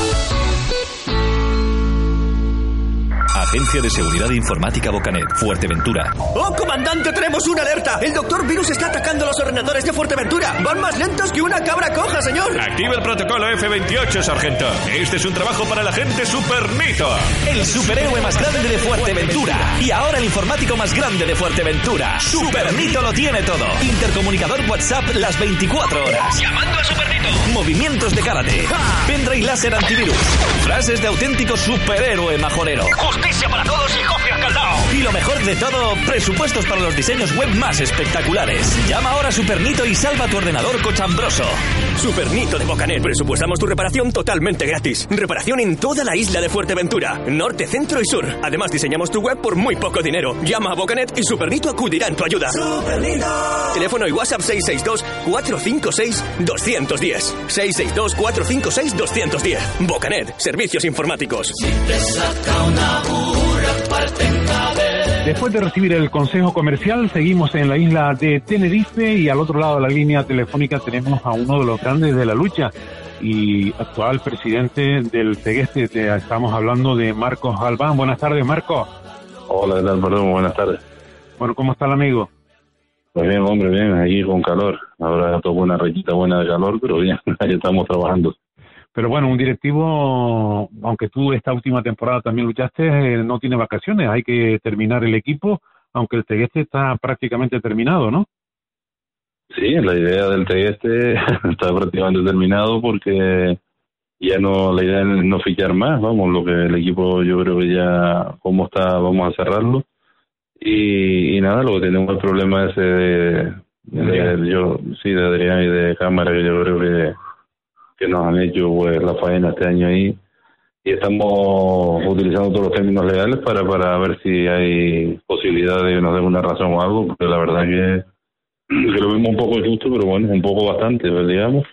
Agencia de Seguridad Informática Bocanet, Fuerteventura. ¡Oh, comandante! ¡Tenemos una alerta! ¡El doctor Virus está atacando los ordenadores de Fuerteventura! ¡Van más lentos que una cabra coja, señor! Activa el protocolo F-28, sargento. Este es un trabajo para la gente Supernito. El superhéroe más grande de Fuerteventura. Y ahora el informático más grande de Fuerteventura. Supernito lo tiene todo. Intercomunicador WhatsApp las 24 horas. Llamando a Supernito. Movimientos de karate. Pendrive láser antivirus. Frases de auténtico superhéroe majorero. Justicia para todos y coge caldao. Y lo mejor de todo, presupuestos para los diseños web más espectaculares. Llama ahora a Supernito y salva tu ordenador cochambroso. Supernito de Bocanet. Presupuestamos tu reparación totalmente gratis. Reparación en toda la isla de Fuerteventura, norte, centro y sur. Además, diseñamos tu web por muy poco dinero. Llama a Bocanet y Supernito acudirá en tu ayuda. Supernito. Teléfono y WhatsApp 662-456-210. 662-456-210. Bocanet, servicios informáticos. Si te saca una Después de recibir el consejo comercial, seguimos en la isla de Tenerife y al otro lado de la línea telefónica tenemos a uno de los grandes de la lucha y actual presidente del Tegueste. Estamos hablando de Marcos Albán. Buenas tardes, Marcos. Hola, ¿qué tal? Perdón, buenas tardes. Bueno, ¿cómo está el amigo? Pues bien, hombre, bien, ahí con calor. Ahora tocó una rayita buena de calor, pero bien, ahí estamos trabajando. Pero bueno, un directivo, aunque tú esta última temporada también luchaste, eh, no tiene vacaciones, hay que terminar el equipo, aunque el Tegueste está prácticamente terminado, ¿no? Sí, la idea del Tegueste está prácticamente terminado porque ya no la idea es no fichar más, vamos, lo que el equipo yo creo que ya como está vamos a cerrarlo y, nada, lo que tenemos el problema ese de, de, yo sí de Adrián y de cámara que yo creo que que nos han hecho pues la faena este año ahí y estamos utilizando todos los términos legales para para ver si hay posibilidad de que nos den una razón o algo porque la verdad que, que lo vemos un poco injusto pero bueno un poco bastante pues, digamos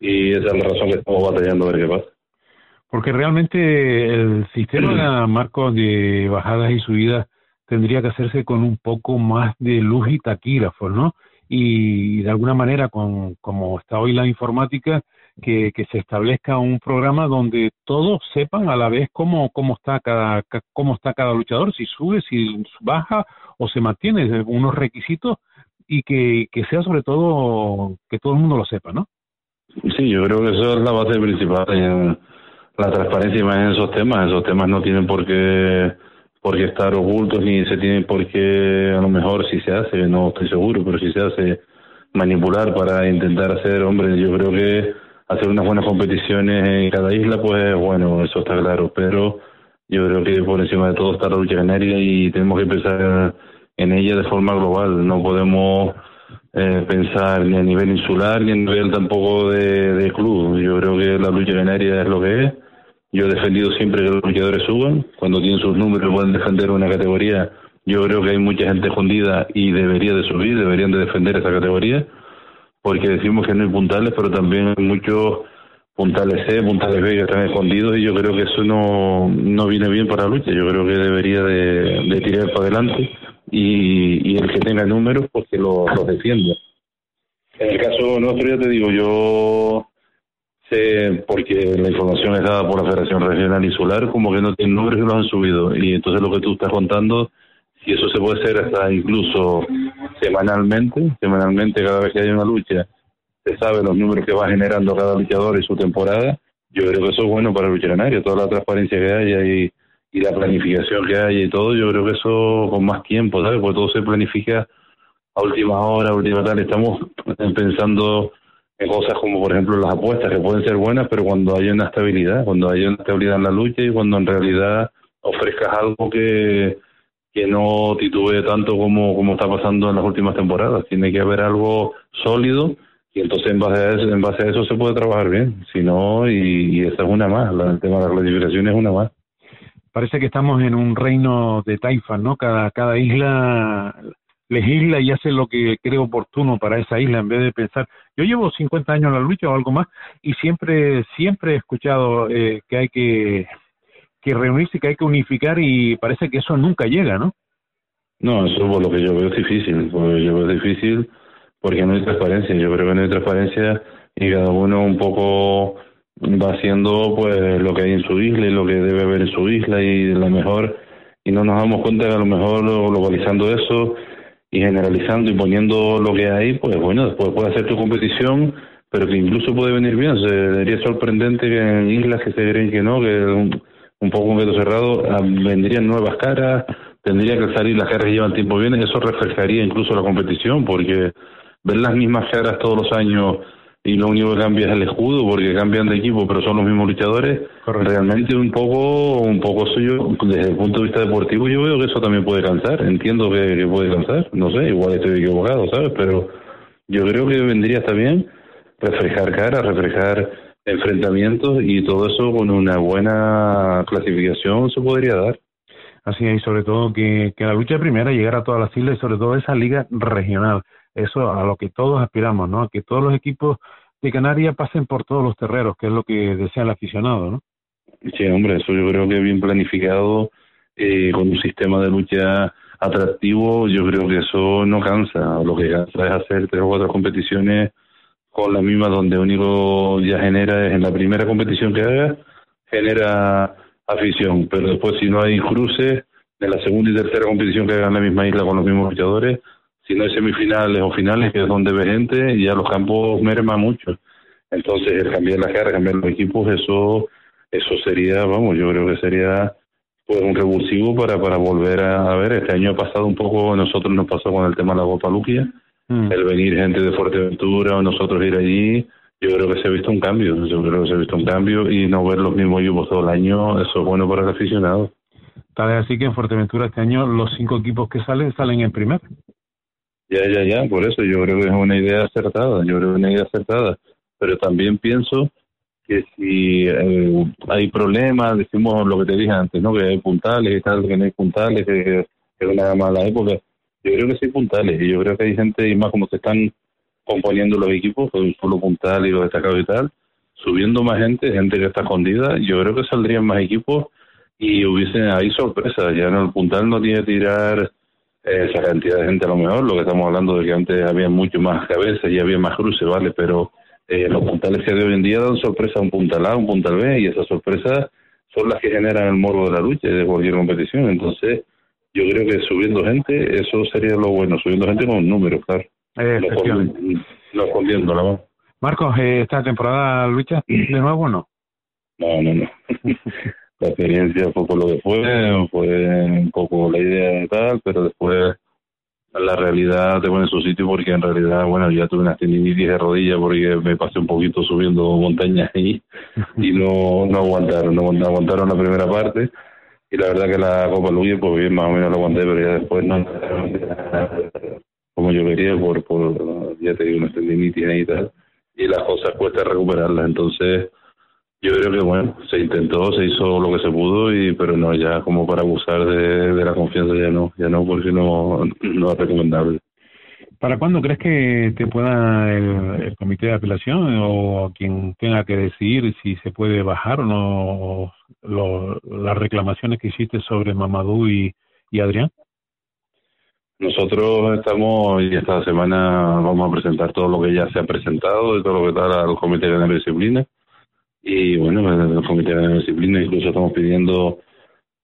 y esa es la razón que estamos batallando a ver qué pasa. Porque realmente el sistema, Marcos, de bajadas y subidas tendría que hacerse con un poco más de luz y taquígrafos, ¿no? Y de alguna manera, con, como está hoy la informática, que, se establezca un programa donde todos sepan a la vez cómo, cómo, está cada, cómo está cada luchador, si sube, si baja o se mantiene, unos requisitos y que, que sea sobre todo que todo el mundo lo sepa, ¿no? Sí, yo creo que eso es la base principal, en la transparencia más en esos temas. Esos temas no tienen por qué, por qué estar ocultos ni se tienen por qué, a lo mejor si se hace, no estoy seguro, pero si se hace manipular para intentar hacer, hombre, yo creo que hacer unas buenas competiciones en cada isla, pues bueno, eso está claro, pero yo creo que por encima de todo está la lucha canaria y tenemos que pensar en ella de forma global, no podemos eh, pensar ni a nivel insular ni a nivel tampoco de, club. Yo creo que la lucha canaria es lo que es. Yo he defendido siempre que los luchadores suban. Cuando tienen sus números pueden defender una categoría. Yo creo que hay mucha gente escondida y debería de subir, deberían de defender esa categoría. Porque decimos que no hay puntales, pero también hay muchos puntales C, puntales B que están escondidos y yo creo que eso no, no viene bien para la lucha. Yo creo que debería de, tirar para adelante y, y el que tenga números, pues que los lo defienda. En el caso nuestro, ya te digo, yo sé, porque la información es dada por la Federación Regional Insular, como que no tienen números y los han subido. Y entonces lo que tú estás contando, si eso se puede hacer hasta incluso semanalmente, semanalmente cada vez que hay una lucha, se sabe los números que va generando cada luchador y su temporada, yo creo que eso es bueno para el luchanario, toda la transparencia que hay ahí y la planificación que hay y todo, yo creo que eso con más tiempo, ¿sabes? Porque todo se planifica a última hora, a última tal. Estamos pensando en cosas como, por ejemplo, las apuestas, que pueden ser buenas, pero cuando hay una estabilidad, cuando hay una estabilidad en la lucha y cuando en realidad ofrezcas algo que, que no titubee tanto como, como está pasando en las últimas temporadas. Tiene que haber algo sólido y entonces en base a eso, en base a eso se puede trabajar bien. Si no, y, y esa es una más, el tema de la clasificación es una más parece que estamos en un reino de taifas, ¿no? Cada, cada isla legisla y hace lo que cree oportuno para esa isla en vez de pensar, yo llevo 50 años en la lucha o algo más y siempre, siempre he escuchado eh, que hay que, que reunirse, que hay que unificar y parece que eso nunca llega, ¿no? No, eso por lo que yo veo es difícil, porque yo veo difícil porque no hay transparencia, yo creo que no hay transparencia y cada uno un poco va haciendo pues lo que hay en su isla y lo que debe haber en su isla y lo mejor. Y no nos damos cuenta que a lo mejor globalizando eso y generalizando y poniendo lo que hay pues bueno después puede hacer tu competición pero que incluso puede venir bien. Sería sorprendente que en islas que se creen que no que un, poco un veto cerrado ah, vendrían nuevas caras tendría que salir las caras que llevan tiempo bien eso reflejaría incluso la competición porque ver las mismas caras todos los años y lo único que cambia es el escudo porque cambian de equipo pero son los mismos luchadores realmente un poco un poco suyo desde el punto de vista deportivo yo veo que eso también puede cansar entiendo que, puede cansar no sé igual estoy equivocado sabes pero yo creo que vendría hasta bien reflejar cara reflejar enfrentamientos y todo eso con una buena clasificación se podría dar Así es, y sobre todo que, que la lucha primera llegara a todas las islas y sobre todo esa liga regional eso a lo que todos aspiramos, ¿no? A que todos los equipos de Canarias pasen por todos los terreros, que es lo que desea el aficionado, ¿no? Sí, hombre, eso yo creo que bien planificado, eh, con un sistema de lucha atractivo, yo creo que eso no cansa. Lo que cansa es hacer tres o cuatro competiciones con la misma donde único ya genera es en la primera competición que haga, genera afición, pero después si no hay cruces, en la segunda y tercera competición que haga en la misma isla con los mismos luchadores, si no hay semifinales o finales, que es donde ve gente, ya los campos merman mucho. Entonces, el cambiar la cara, cambiar los equipos, eso eso sería, vamos, yo creo que sería pues un revulsivo para, para volver a, ver. Este año pasado un poco, nosotros nos pasó con el tema de la Copa Luquia, mm. el venir gente de Fuerteventura o nosotros ir allí yo creo que se ha visto un cambio, yo creo que se ha visto un cambio y no ver los mismos equipos todo el año, eso es bueno para el aficionado. Tal es así que en Fuerteventura este año los cinco equipos que salen salen en primer. Ya, ya, ya, por eso yo creo que es una idea acertada, yo creo que es una idea acertada, pero también pienso que si eh, hay problemas, decimos lo que te dije antes, ¿no? Que hay puntales y tal, que no hay puntales, que, es una mala época. Yo creo que sí hay puntales y yo creo que hay gente, y más como se están componiendo los equipos, con solo puntal y los destacados y tal, subiendo más gente, gente que está escondida, yo creo que saldrían más equipos y hubiesen ahí sorpresas. Ya no el puntal no tiene que tirar eh, esa cantidad de gente a lo mejor, lo que estamos hablando de que antes había mucho más cabezas y había más cruces, ¿vale? Pero eh, los puntales que de hoy en día dan sorpresa a un puntal A, un puntal B y esas sorpresas son las que generan el morbo de la lucha y de cualquier competición. Entonces, yo creo que subiendo gente, eso sería lo bueno, subiendo gente con un número, claro. Eh, no escondiendo la mano. Marcos, ¿esta temporada lucha de nuevo o no? No, no, no. la experiencia fue por lo que fue, fue un poco la idea y tal, pero después la realidad te pone en su sitio porque en realidad, bueno, ya tuve una tendinitis de rodilla porque me pasé un poquito subiendo montañas ahí y no, no aguantaron, no aguantaron la primera parte y la verdad que la Copa Luis pues bien, más o menos la aguanté, pero ya después no. Como yo quería por, por ya te digo, una tendinitis y tal. Y las cosas cuesta recuperarlas, entonces yo creo que bueno, se intentó, se hizo lo que se pudo, y pero no, ya como para abusar de, de la confianza ya no, ya no, porque no, no es recomendable. ¿Para cuándo crees que te pueda el, comité de apelación o quien tenga que decidir si se puede bajar o no las reclamaciones que hiciste sobre Mamadou y, y Adrián? Nosotros estamos y esta semana vamos a presentar todo lo que ya se ha presentado y todo lo que está al comité de disciplina y bueno, el comité de disciplina incluso estamos pidiendo,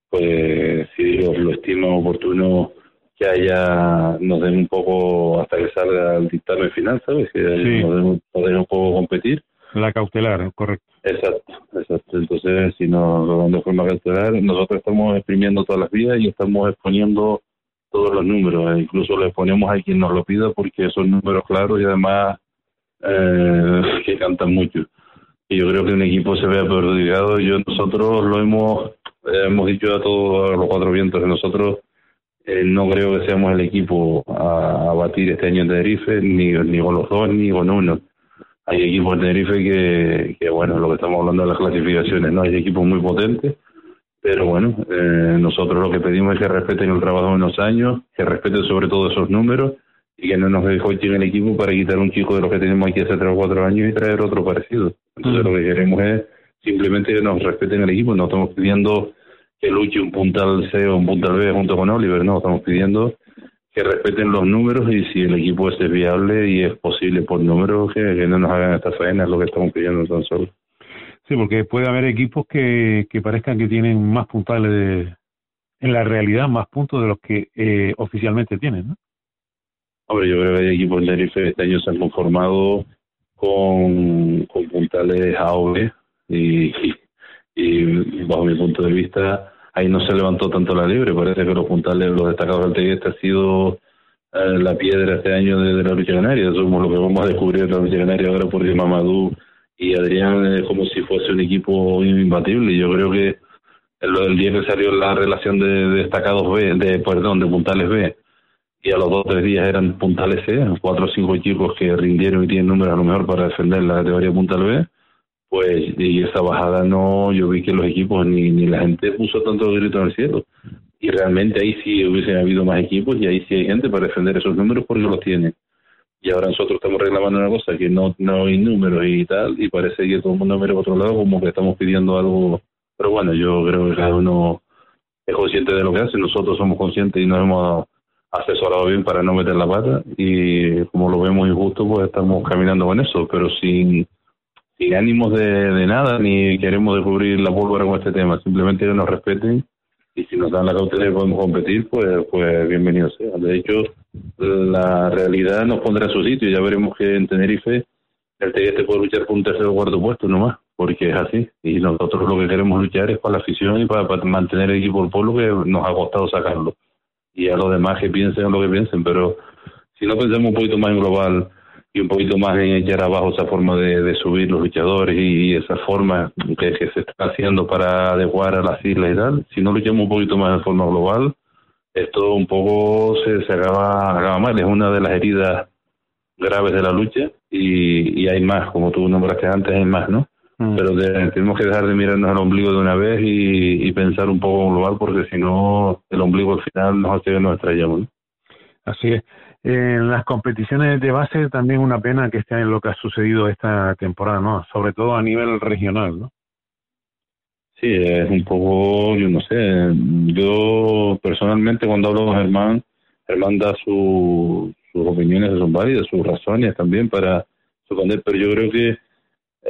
pues, si Dios lo estima oportuno, que haya, nos den un poco hasta que salga el dictamen final, ¿sabes? Que nos den, un poco competir. La cautelar, correcto. Exacto, exacto. Entonces, si nos lo dan de forma cautelar, nosotros estamos exprimiendo todas las vías y estamos exponiendo todos los números. E incluso le ponemos a quien nos lo pida porque son números claros y además eh, que cantan mucho y yo creo que un equipo se vea perjudicado. Yo nosotros lo hemos hemos dicho a todos los cuatro vientos que nosotros eh, no creo que seamos el equipo a, batir este año en Tenerife, ni, ni con los dos ni con uno. Hay equipos en Tenerife que, que, bueno, lo que estamos hablando de las clasificaciones, ¿no? Hay equipos muy potentes, pero bueno, eh, nosotros lo que pedimos es que respeten el trabajo de unos años, que respeten sobre todo esos números y que no nos dejó en el equipo para quitar un chico de los que tenemos aquí hace tres o cuatro años y traer otro parecido. Entonces lo que queremos es simplemente que nos respeten el equipo, no estamos pidiendo que luche un puntal C o un puntal B junto con Oliver, no, estamos pidiendo que respeten los números y si el equipo es viable y es posible por números, que, no nos hagan esta faena, es lo que estamos pidiendo tan solo. Sí, porque puede haber equipos que, que parezcan que tienen más puntales de, en la realidad, más puntos de los que eh, oficialmente tienen, ¿no? Hombre, yo creo que hay equipos de Tenerife este año se han conformado con, con puntales A o B y, y, bajo mi punto de vista ahí no se levantó tanto la libre. Parece que los puntales, los destacados del Tegueste ha sido eh, la piedra este año de, la lucha canaria. Es lo que vamos a descubrir de la lucha canaria ahora porque Mamadou y Adrián es como si fuese un equipo imbatible. Yo creo que del día que salió la relación de, de destacados B, de perdón, de puntales B y a los dos o tres días eran puntales C, cuatro o cinco equipos que rindieron y tienen números a lo mejor para defender la categoría puntal B, pues y esa bajada no, yo vi que los equipos ni, ni la gente puso tanto grito en el cielo. Y realmente ahí sí hubiesen habido más equipos y ahí sí hay gente para defender esos números porque los tienen. Y ahora nosotros estamos reclamando una cosa, que no, no hay números y tal, y parece que todo el mundo mira por otro lado como que estamos pidiendo algo. Pero bueno, yo creo que cada uno es consciente de lo que hace, nosotros somos conscientes y nos hemos asesorado bien para no meter la pata y como lo vemos injusto pues estamos caminando con eso pero sin sin ánimos de, de nada ni queremos descubrir la pólvora con este tema. Simplemente que nos respeten y si nos dan la cautela y podemos competir pues pues bienvenido sea. De hecho la realidad nos pondrá en su sitio. Ya veremos que en Tenerife el Tegueste puede luchar por un tercer o cuarto puesto nomás porque es así. Y nosotros lo que queremos luchar es para la afición y para, para mantener el equipo del pueblo que nos ha costado sacarlo. Y a los demás que piensen lo que piensen, pero si no pensamos un poquito más en global y un poquito más en echar abajo esa forma de, de subir los luchadores y, esa forma que, que, se está haciendo para adecuar a las islas y tal. Si no luchamos un poquito más de forma global, esto un poco se, se acaba, acaba mal. Es una de las heridas graves de la lucha y, y hay más, como tú nombraste antes, hay más, ¿no? Mm. Pero tenemos que dejar de mirarnos al ombligo de una vez y, y pensar un poco global porque si no, el ombligo al final nos hace que nos estrellamos. ¿no? Así es. En las competiciones de base también una pena que esté en lo que ha sucedido esta temporada, ¿no? Sobre todo a nivel regional, ¿no? Sí, es un poco, yo no sé, yo personalmente cuando hablo con Germán, Germán da su, sus opiniones, son válidas, sus razones también para suspender, pero yo creo que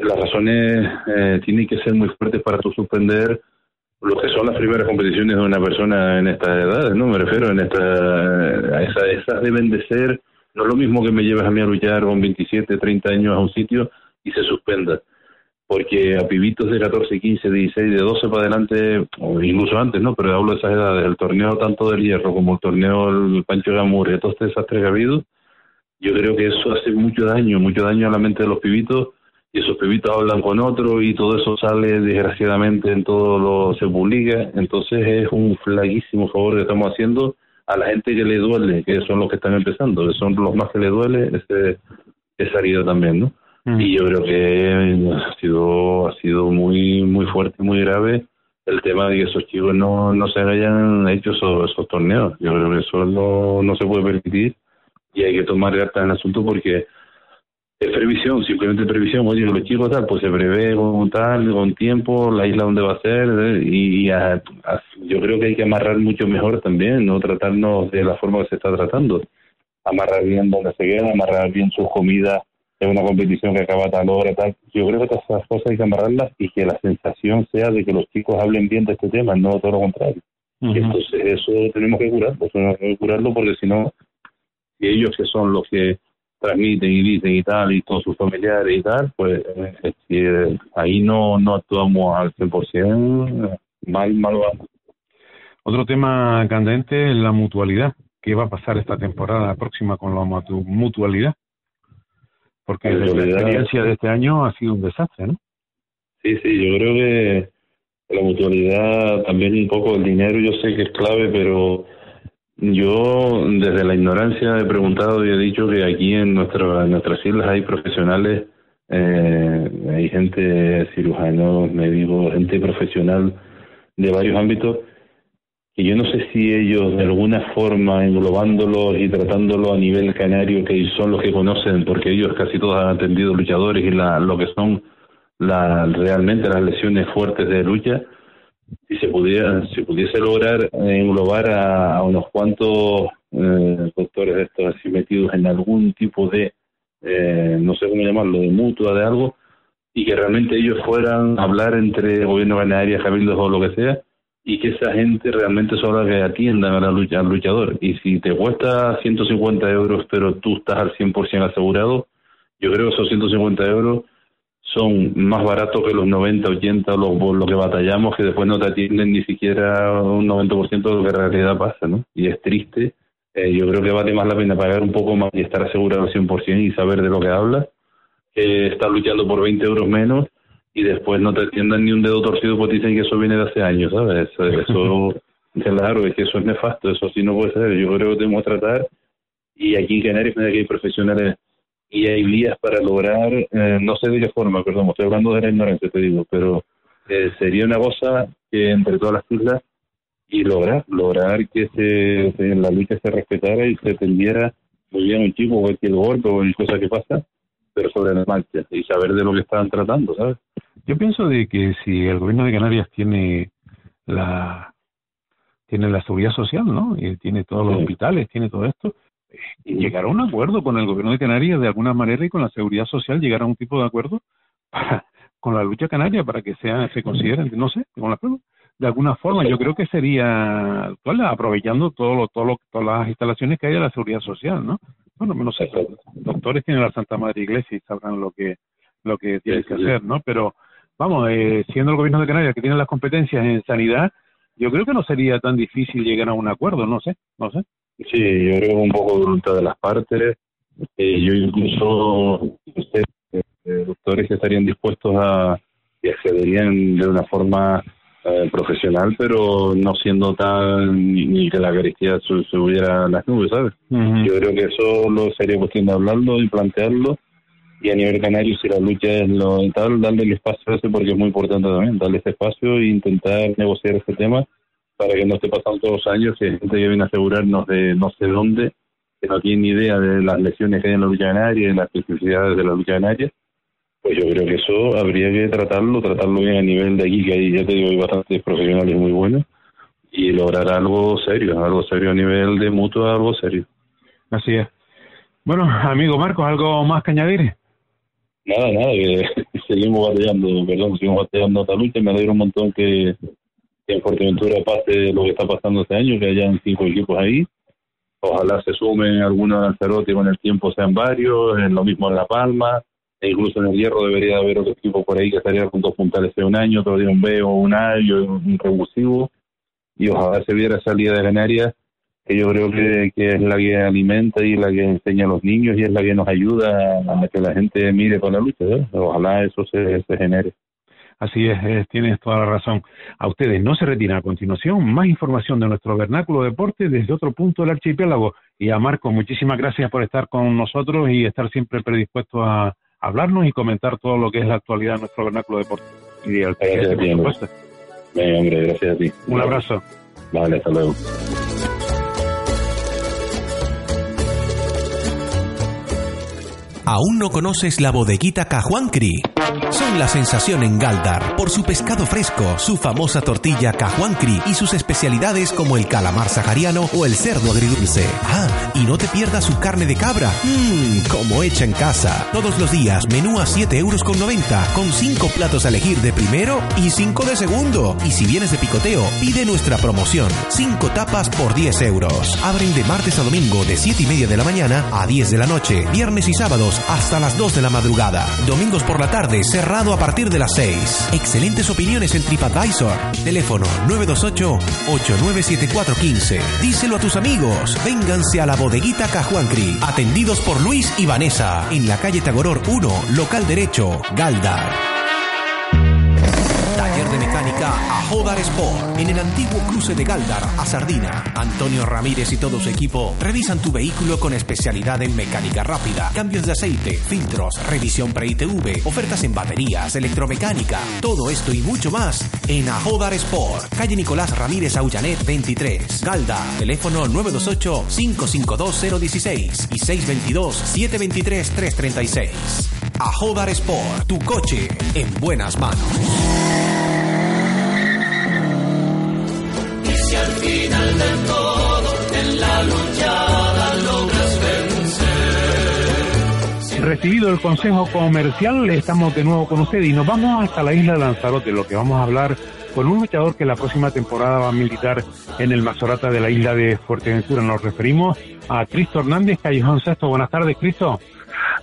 las razones eh, tienen que ser muy fuertes para tú suspender lo que son las primeras competiciones de una persona en estas edades, ¿no? Me refiero en esta, a esa, esas deben de ser, no es lo mismo que me lleves a mí a luchar con 27, 30 años a un sitio y se suspenda. Porque a pibitos de 14, 15, 16, de 12 para adelante, incluso antes, ¿no? Pero hablo de esas edades, el torneo tanto del hierro como el torneo el Pancho Gamur, todos estos desastres que ha habido, yo creo que eso hace mucho daño, mucho daño a la mente de los pibitos y esos pibitos hablan con otro y todo eso sale desgraciadamente en todo lo se publica. Entonces es un flaguísimo favor que estamos haciendo a la gente que le duele que son los que están empezando que son los más que le duele ese esa herida también no mm. y yo creo que ha sido ha sido muy muy fuerte muy grave el tema de que esos chicos no no se hayan hecho esos, esos torneos. Yo creo que eso no no se puede permitir y hay que tomar cartas en el asunto porque es previsión, simplemente previsión, oye, los chicos tal, pues se prevé con tal, con tiempo, la isla donde va a ser, ¿eh? y, yo creo que hay que amarrar mucho mejor también, no tratarnos de la forma que se está tratando, amarrar bien donde se queda, amarrar bien sus comidas en una competición que acaba a tal hora, tal, yo creo que todas esas cosas hay que amarrarlas y que la sensación sea de que los chicos hablen bien de este tema, no todo lo contrario. Entonces eso tenemos que curarlo, tenemos que curarlo porque si no, ellos que son los que transmiten y dicen y tal, y todos sus familiares y tal, pues eh, ahí no, no actuamos al 100%, mal, mal vamos. Otro tema candente es la mutualidad. ¿Qué va a pasar esta temporada próxima con la mutualidad? Porque la, la experiencia de este año ha sido un desastre, ¿no? Sí, sí, yo creo que la mutualidad, también un poco el dinero, yo sé que es clave, pero yo desde la ignorancia he preguntado y he dicho que aquí en, nuestra, en nuestras islas hay profesionales, eh, hay gente cirujanos, médicos, gente profesional de varios ámbitos que yo no sé si ellos de alguna forma englobándolos y tratándolos a nivel canario que son los que conocen porque ellos casi todos han atendido luchadores y la, lo que son la, realmente las lesiones fuertes de lucha si se pudiera si pudiese lograr englobar a, unos cuantos eh, doctores de estos así metidos en algún tipo de eh, no sé cómo llamarlo de mutua de algo y que realmente ellos fueran a hablar entre gobierno canaria cabildos o lo que sea y que esa gente realmente son las que atiendan a la lucha, al luchador. Y si te cuesta 150 euros pero tú estás al 100% asegurado yo creo que esos 150 euros son más baratos que los 90, 80, lo, lo que batallamos, que después no te atienden ni siquiera un 90% de lo que en realidad pasa, ¿no? Y es triste. Eh, yo creo que vale más la pena pagar un poco más y estar asegurado al 100% y saber de lo que hablas, que estar luchando por 20 euros menos y después no te atiendan ni un dedo torcido porque dicen que eso viene de hace años, ¿sabes? Eso, eso claro, es que eso es nefasto, eso sí no puede ser. Yo creo que tenemos que tratar, y aquí en Canarias que hay profesionales y hay vías para lograr, eh, no sé de qué forma, perdón, estoy hablando de la ignorancia, te digo, pero eh, sería una cosa que entre todas las islas y lograr, lograr que se, la lucha se respetara y se atendiera muy bien un chico, cualquier golpe o cualquier cosa que pasa, pero sobre la marcha y saber de lo que estaban tratando, ¿sabes? Yo pienso de que si el gobierno de Canarias tiene la tiene la seguridad social, ¿no? Y tiene todos los hospitales, tiene todo esto, llegar a un acuerdo con el gobierno de Canarias de alguna manera y con la seguridad social, llegar a un tipo de acuerdo para, con la lucha canaria para que sea, se consideren, no sé, con la de alguna forma. Yo creo que sería aprovechando todo lo, todo lo, todas las instalaciones que hay de la seguridad social, ¿no? Bueno, no sé, doctores tienen la Santa Madre Iglesia y sabrán lo que lo que tienen que hacer, ¿no? Pero vamos, eh, siendo el gobierno de Canarias que tiene las competencias en sanidad, yo creo que no sería tan difícil llegar a un acuerdo, no sé, no sé. Sí, yo creo que un poco de voluntad de las partes. Eh, yo incluso sé eh, doctores que estarían dispuestos a y accederían de una forma eh, profesional, pero no siendo tan ni, que la Eucaristía subiera a las nubes, ¿sabes? Yo creo que eso lo sería cuestión de hablarlo y plantearlo. Y a nivel canario, si la lucha es lo tal, darle el espacio a ese porque es muy importante también, darle ese espacio e intentar negociar este tema para que no esté pasando todos los años que gente que viene a asegurarnos de no sé dónde, que no tiene ni idea de las lesiones que hay en la lucha canaria, de las especificidades de la lucha canaria, pues yo creo que eso habría que tratarlo, tratarlo bien a nivel de aquí, que hay, ya te digo, hay bastantes profesionales muy buenos, y lograr algo serio, algo serio a nivel de mutuo, algo serio. Así es. Bueno, amigo Marcos, ¿algo más que añadir? Nada, nada, que seguimos batallando, perdón, seguimos batallando esta lucha, me alegro un montón que, en Fuerteventura pase lo que está pasando este año, que hayan cinco equipos ahí, ojalá se sumen algunos Lanzarote con el tiempo sean varios, en lo mismo en La Palma, e incluso en el hierro debería haber otro equipo por ahí que estaría con dos puntales de un año, otro día un B o un A y un revulsivo, y ojalá se viera esa Liga de Canarias, que yo creo que, es la que alimenta y la que enseña a los niños y es la que nos ayuda a que la gente mire con la lucha, ojalá eso se genere. Así es, tienes toda la razón. A ustedes no se retiran a continuación más información de nuestro vernáculo deporte desde otro punto del archipiélago. Y a Marco, muchísimas gracias por estar con nosotros y estar siempre predispuesto a, hablarnos y comentar todo lo que es la actualidad de nuestro vernáculo deporte. Y al gracias a ti, hombre. gracias a ti. Un abrazo. Vale, hasta luego. ¿Aún no conoces la bodeguita Cajuancri? Son la sensación en Galdar por su pescado fresco, su famosa tortilla Cajuancri y sus especialidades como el calamar sahariano o el cerdo agridulce. Ah, y no te pierdas su carne de cabra. Mmm, como hecha en casa. Todos los días, menú a 7 euros con 90, con 5 platos a elegir de primero y 5 de segundo. Y si vienes de picoteo, pide nuestra promoción. 5 tapas por 10 euros. Abren de martes a domingo de 7 y media de la mañana a 10 de la noche. Viernes y sábados hasta las 2 de la madrugada. Domingos por la tarde, cerrado a partir de las 6. Excelentes opiniones en TripAdvisor. Teléfono 928-897415. Díselo a tus amigos. Vénganse a la bodeguita Cajuancri. Atendidos por Luis y Vanessa. En la calle Tagoror 1, local derecho, Galdar a Jodar Sport en el antiguo cruce de Galdar a Sardina. Antonio Ramírez y todo su equipo revisan tu vehículo con especialidad en mecánica rápida, cambios de aceite, filtros, revisión pre-ITV, ofertas en baterías, electromecánica, todo esto y mucho más en Ajodar Sport, calle Nicolás Ramírez Aullanet 23, Galda, teléfono 928 552 016 y 622 723 336. Ajodar Sport, tu coche en buenas manos. Al final del todo en la luchada logras vencer. Recibido el consejo comercial, estamos de nuevo con usted y nos vamos hasta la isla de Lanzarote, lo que vamos a hablar con un luchador que la próxima temporada va a militar en el Mazorata de la isla de Fuerteventura. Nos referimos a Cristo Hernández, Callejón Sexto. Buenas tardes, Cristo.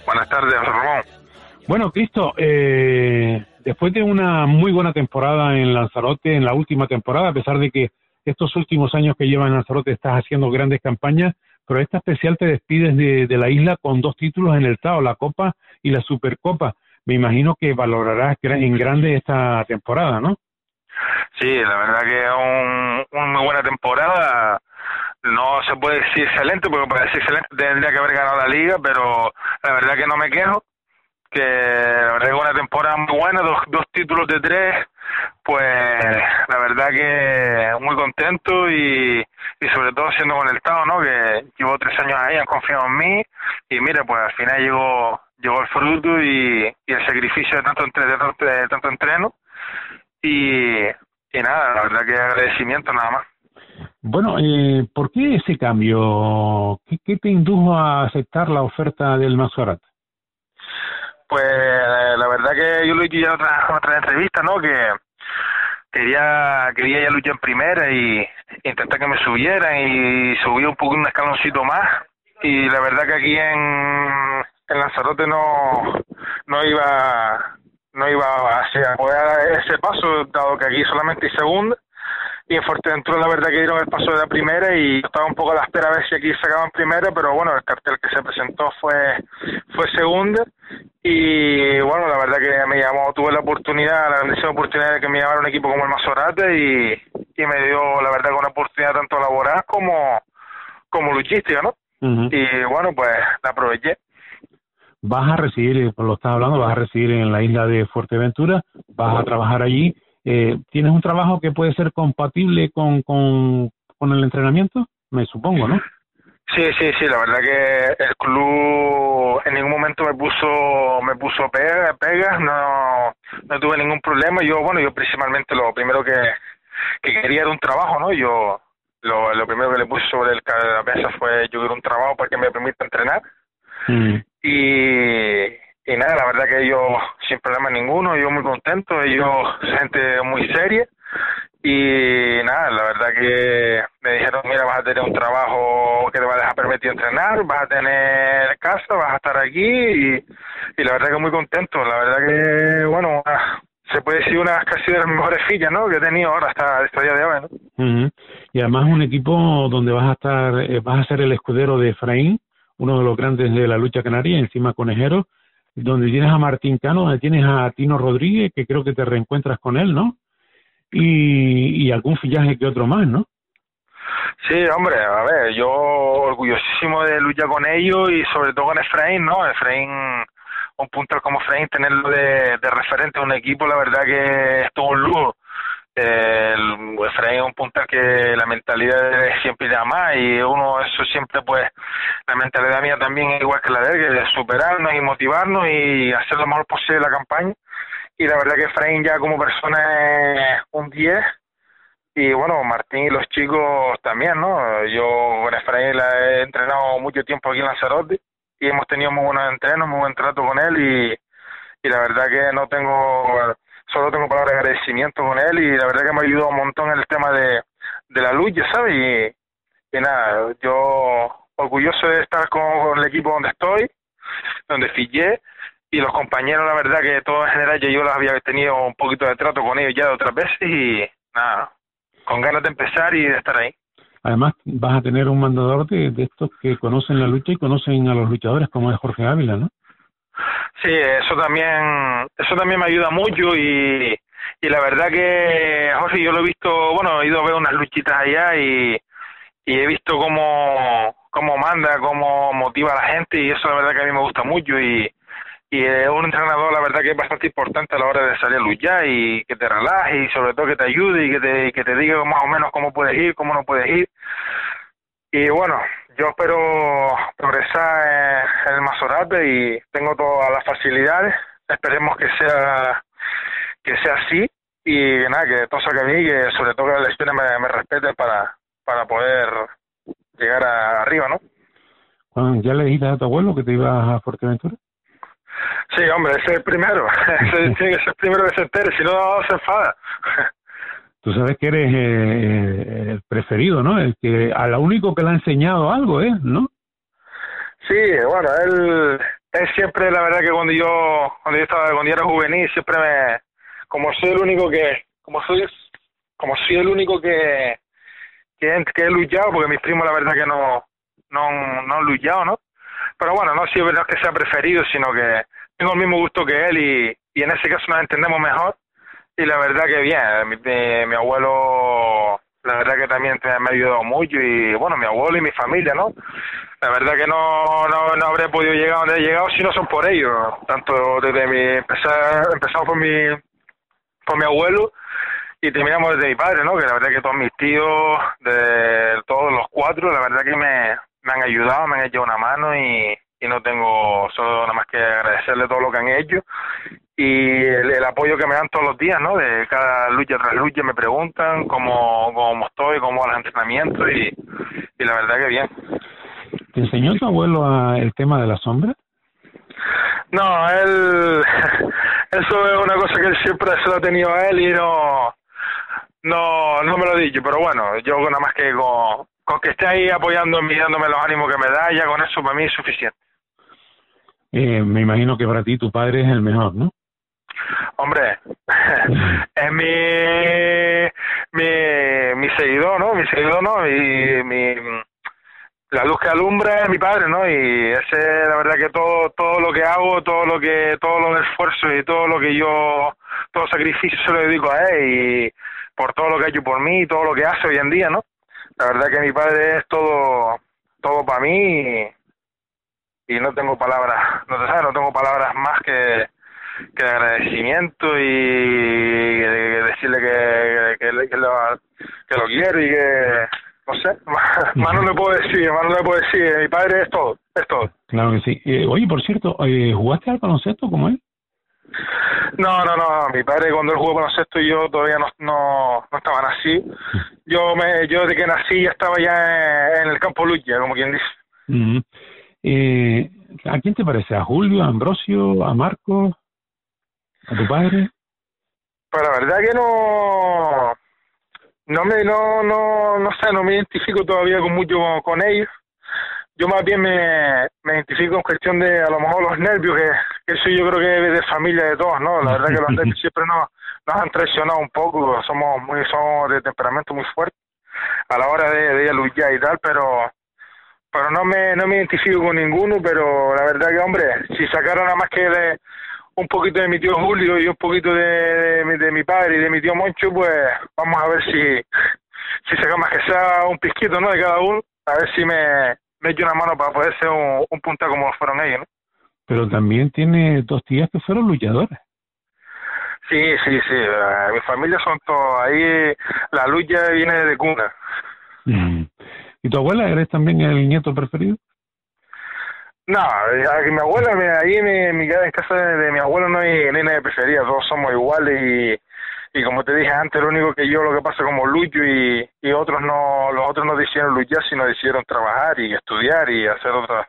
Buenas tardes, Ramón. Bueno, Cristo, eh, después de una muy buena temporada en Lanzarote, en la última temporada, a pesar de que estos últimos años que llevas en Lanzarote estás haciendo grandes campañas, pero esta especial te despides de, la isla con dos títulos en el TAO, la Copa y la Supercopa. Me imagino que valorarás en grande esta temporada, ¿no? Sí, la verdad que es una muy buena temporada. No se puede decir excelente, porque para decir excelente tendría que haber ganado la liga, pero la verdad que no me quejo. Que la verdad que es una temporada muy buena, dos, dos títulos de tres, pues la verdad que muy contento y, y sobre todo siendo con el Tao, ¿no? Que llevo tres años ahí, han confiado en mí y mira, pues al final llegó, llegó el fruto y, y el sacrificio de tanto, entre, de tanto, de tanto entreno y, y nada, la verdad que agradecimiento nada más. Bueno, eh, ¿por qué ese cambio? ¿Qué, ¿Qué, te indujo a aceptar la oferta del Mazorat? Pues la verdad que yo lo he dicho ya en otras otra entrevistas, ¿no? Que quería quería ya luchar en primera y intentar que me subieran y subí un poco un escaloncito más. Y la verdad que aquí en, en Lanzarote no no iba no iba a, poder dar ese paso dado que aquí solamente hay segunda y en Fuerteventura la verdad que dieron el paso de la primera y estaba un poco a la espera a ver si aquí sacaban primera, pero bueno, el cartel que se presentó fue fue segunda y bueno, la verdad que me llamó, tuve la oportunidad, la grandísima oportunidad de que me llamara un equipo como el Mazorate y, y me dio la verdad que una oportunidad tanto laboral como, como luchística, ¿no? Y bueno, pues la aproveché. Vas a residir, por lo estás hablando, vas a residir en la isla de Fuerteventura, vas a trabajar allí eh, ¿tienes un trabajo que puede ser compatible con, con, con el entrenamiento? Me supongo, ¿no? Sí, sí, sí, la verdad que el club en ningún momento me puso me puso pega, pegas, no, no tuve ningún problema. Yo, bueno, yo principalmente lo primero que, que quería era un trabajo, ¿no? Yo lo, lo primero que le puse sobre el, la mesa fue yo quiero un trabajo para que me permita entrenar. Mm. Y, y nada, la verdad que ellos sin problema ninguno, yo muy contento, ellos gente muy seria y nada, la verdad que me dijeron, mira, vas a tener un trabajo que te va a dejar permitir entrenar, vas a tener casa, vas a estar aquí y, la verdad que muy contento, la verdad que, bueno, se puede decir una casi de las mejores fillas, ¿no? Que he tenido ahora hasta este día de hoy, ¿no? Y además un equipo donde vas a estar, eh, vas a ser el escudero de Efraín, uno de los grandes de la lucha canaria, encima conejero, donde tienes a Martín Cano, donde tienes a Tino Rodríguez, que creo que te reencuentras con él, ¿no? Y, y algún fillaje que otro más, ¿no? Sí, hombre, a ver, yo orgullosísimo de luchar con ellos y sobre todo con Efraín, ¿no? Efraín, un punto como Efraín, tenerlo de, de referente a un equipo, la verdad que es todo un lujo el Efraín es un puntal que la mentalidad siempre da más y uno eso siempre pues la mentalidad mía también es igual que la de él, que superarnos y motivarnos y hacer lo mejor posible la campaña y la verdad que Efraín ya como persona es un 10 y bueno, Martín y los chicos también, ¿no? Yo con Efraín la he entrenado mucho tiempo aquí en Lanzarote y hemos tenido muy buenos entrenos, muy buen trato con él y, y la verdad que no tengo solo tengo palabras de agradecimiento con él y la verdad que me ha ayudado un montón en el tema de, de la luz, ya sabes, y, nada, yo orgulloso de estar con, el equipo donde estoy, donde fillé, y los compañeros, la verdad que todo en general yo, yo los había tenido un poquito de trato con ellos ya de otras veces y nada, con ganas de empezar y de estar ahí. Además, vas a tener un mandador de, de estos que conocen la lucha y conocen a los luchadores, como es Jorge Ávila, ¿no? Sí, eso también, eso también me ayuda mucho y, y la verdad que, Jorge, yo lo he visto, bueno, he ido a ver unas luchitas allá y, y he visto cómo, cómo manda, cómo motiva a la gente y eso la verdad que a mí me gusta mucho y, y es un entrenador la verdad que es bastante importante a la hora de salir a luchar y que te relaje y sobre todo que te ayude y que te, que te diga más o menos cómo puedes ir, cómo no puedes ir. Y bueno, yo espero progresar en el Mazorate y tengo todas las facilidades. Esperemos que sea que sea así y nada, que todo salga bien y que sobre todo que la historia me, me respete para, para poder llegar arriba, ¿no? ¿Ya le dijiste a tu abuelo que te ibas a Fuerteventura? Sí, hombre, ese es el primero. ese tiene que ser el primero que se entere, si no se enfada. tú sabes que eres eh, el preferido, ¿no? El que a lo único que le ha enseñado algo, ¿eh? ¿No? Sí, bueno, él, él siempre, la verdad que cuando yo, cuando yo estaba, cuando era juvenil, siempre me, como soy el único que, como soy, como soy el único que, que, he luchado, porque mis primos la verdad que no, no, no han luchado, ¿no? Pero bueno, no es verdad que sea preferido, sino que tengo el mismo gusto que él y, y en ese caso nos entendemos mejor y la verdad que bien, mi, mi, abuelo, la verdad que también me ha ayudado mucho y bueno, mi abuelo y mi familia, ¿no? La verdad que no, no, no habré podido llegar donde he llegado si no son por ellos, tanto desde mi, empezar, empezamos por mi, por mi abuelo y terminamos desde mi padre, ¿no? Que la verdad que todos mis tíos, de todos los cuatro, la verdad que me, me han ayudado, me han hecho una mano y, y no tengo solo nada más que agradecerle todo lo que han hecho y el, apoyo que me dan todos los días, ¿no? De cada lucha tras lucha me preguntan cómo, cómo estoy, cómo los entrenamientos y, y la verdad que bien. ¿Te enseñó tu abuelo a el tema de la sombra? No, él, eso es una cosa que él siempre se lo ha tenido a él y no, no, no me lo he dicho, pero bueno, yo nada más que con, con que esté ahí apoyándome y dándome los ánimos que me da, ya con eso para mí es suficiente. Eh, me imagino que para ti tu padre es el mejor, ¿no? Hombre, es mi mi, mi seguidor, ¿no? Mi seguidor, ¿no? Y mi, la luz que alumbra es mi padre, ¿no? Y ese, la verdad que todo, todo lo que hago, todo lo que, todos los esfuerzos y todo lo que yo, todo sacrificio se lo dedico a él y por todo lo que ha hecho por mí y todo lo que hace hoy en día, ¿no? La verdad que mi padre es todo, todo para mí y, no tengo palabras, no te sabes, no tengo palabras más que, que agradecimiento y decirle que, que, que, lo, que lo quiero y que no sé, más no le puedo decir, más no le puedo decir, mi padre es todo, es todo. Claro que sí. Eh, oye, por cierto, eh, ¿jugaste al baloncesto como él? No, no, no, mi padre cuando él jugó baloncesto y yo todavía no, no, no estaban así. Yo me, yo desde que nací ya estaba ya en, el campo lucha, como quien dice. Eh, ¿A quién te parece? ¿A Julio, a Ambrosio, a Marco, a tu padre? Pues la verdad que no, no me, no, no, no sé, no me identifico todavía con mucho con, ellos. Yo más bien me, me identifico en cuestión de a lo mejor los nervios, que, eso yo creo que es de familia de todos, ¿no? La verdad que los nervios siempre nos, nos han traicionado un poco, somos muy, somos de temperamento muy fuerte a la hora de, de luchar y tal, pero pero no me, no me identifico con ninguno, pero la verdad que, hombre, si sacaron nada más que de, un poquito de mi tío Julio y un poquito de, de, mi padre y de mi tío Moncho, pues vamos a ver si, si sacamos que sea un pisquito ¿no? de cada uno, a ver si me, me echo una mano para poder ser un, un punta como fueron ellos. ¿no? Pero también tiene dos tías que fueron luchadores. Sí, sí, sí. mi familia son todos. Ahí la lucha viene de cuna. Mm. ¿Y tu abuela eres también el nieto preferido? No, mi abuela, ahí en mi, en casa de, mi abuelo no hay, ni nadie preferida, todos somos iguales y, y como te dije antes, lo único que yo lo que pasa como lucho y, y otros no, los otros no decidieron luchar, sino decidieron trabajar y estudiar y hacer otra,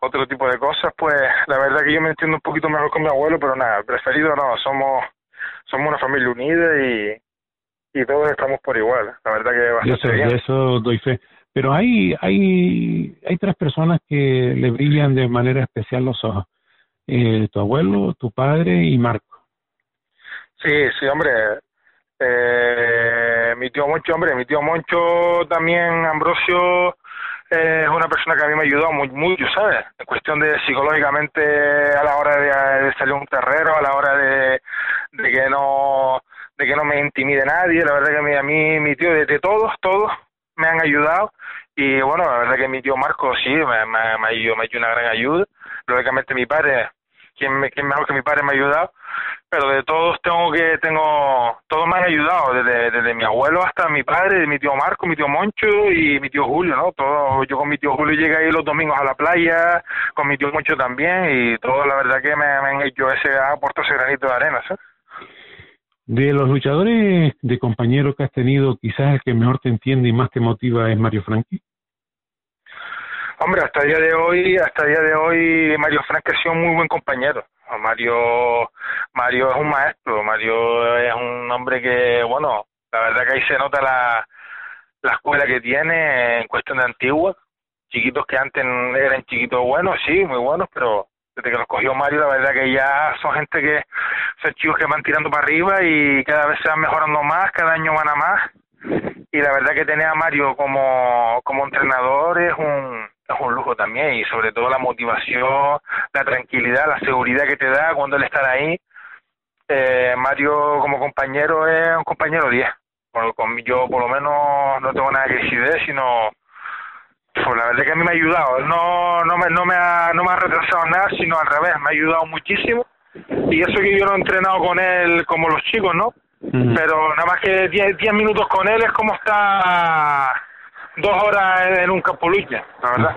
otro tipo de cosas, pues la verdad que yo me entiendo un poquito mejor con mi abuelo, pero nada, preferido no, somos, somos una familia unida y, y todos estamos por igual, la verdad que bastante bien. eso doy fe. Pero hay, hay, hay tres personas que le brillan de manera especial los ojos. Eh, tu abuelo, tu padre y Marco. Sí, sí, hombre. Eh, mi tío Moncho, hombre, mi tío Moncho también, Ambrosio, es una persona que a mí me ha ayudado muy, mucho, ¿sabes? En cuestión de psicológicamente a la hora de, salir un terrero, a la hora de, de que no de que no me intimide nadie, la verdad que a mí, a mí mi tío, de, de todos, todos, me han ayudado y bueno, la verdad que mi tío Marco sí, me, me, me, ha hecho una gran ayuda. Lógicamente mi padre, quien, me, quien mejor que mi padre me ha ayudado, pero de todos tengo que, tengo, todos me han ayudado, desde, desde mi abuelo hasta mi padre, mi tío Marco, mi tío Moncho y mi tío Julio, ¿no? Todo, yo con mi tío Julio llegué ahí los domingos a la playa, con mi tío Moncho también y todo la verdad que me, han hecho ese aporte, ese granito de arena, ¿sabes? De los luchadores de compañeros que has tenido, quizás el que mejor te entiende y más te motiva es Mario Franchi. Hombre, hasta el día de hoy, hasta día de hoy, Mario Franchi ha sido un muy buen compañero. Mario, Mario es un maestro, Mario es un hombre que, bueno, la verdad que ahí se nota la, la escuela que tiene en cuestión de antigua. Chiquitos que antes eran chiquitos buenos, sí, muy buenos, pero desde que los cogió Mario, la verdad que ya son gente que son chicos que van tirando para arriba y cada vez se van mejorando más, cada año van a más. Y la verdad que tener a Mario como, como entrenador es un, es un lujo también y sobre todo la motivación, la tranquilidad, la seguridad que te da cuando él está ahí. Eh, Mario como compañero es un compañero 10. con, yo por lo menos no tengo nada que decir sino pues la verdad que a mí me ha ayudado. No, no, me, no, me ha, no me ha retrasado nada, sino al revés, me ha ayudado muchísimo. Y eso que yo no he entrenado con él como los chicos, ¿no? Pero nada más que 10 minutos con él es como estar dos horas en, un campo lucha, la verdad.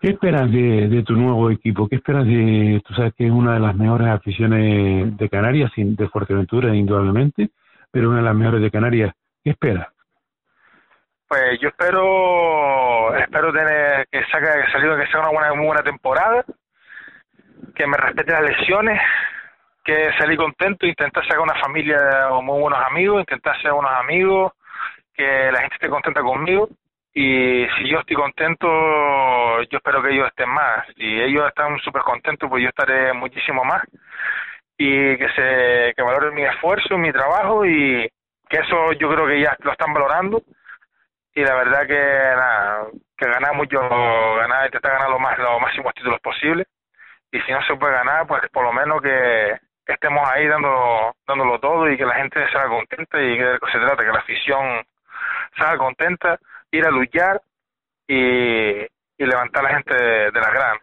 ¿Qué esperas de, de, tu nuevo equipo? ¿Qué esperas de, tú sabes que es una de las mejores aficiones de Canarias, de Fuerteventura indudablemente, pero una de las mejores de Canarias? ¿Qué esperas? Pues yo espero espero tener que saque que salido que sea una buena, muy buena temporada, que me respete las lesiones, que salí contento, intentar sacar una familia o muy buenos amigos, intentar ser buenos amigos, que la gente esté contenta conmigo. Y si yo estoy contento, yo espero que ellos estén más. Si ellos están súper contentos, pues yo estaré muchísimo más. Y que se que valoren mi esfuerzo, mi trabajo y que eso yo creo que ya lo están valorando y la verdad que nada, que ganar mucho, ganar, intentar ganar lo más, los máximos títulos posibles y si no se puede ganar, pues por lo menos que estemos ahí dando, dándolo todo y que la gente salga contenta y que de se trata, que la afición salga contenta, ir a luchar y, y levantar a la gente de, de la gran.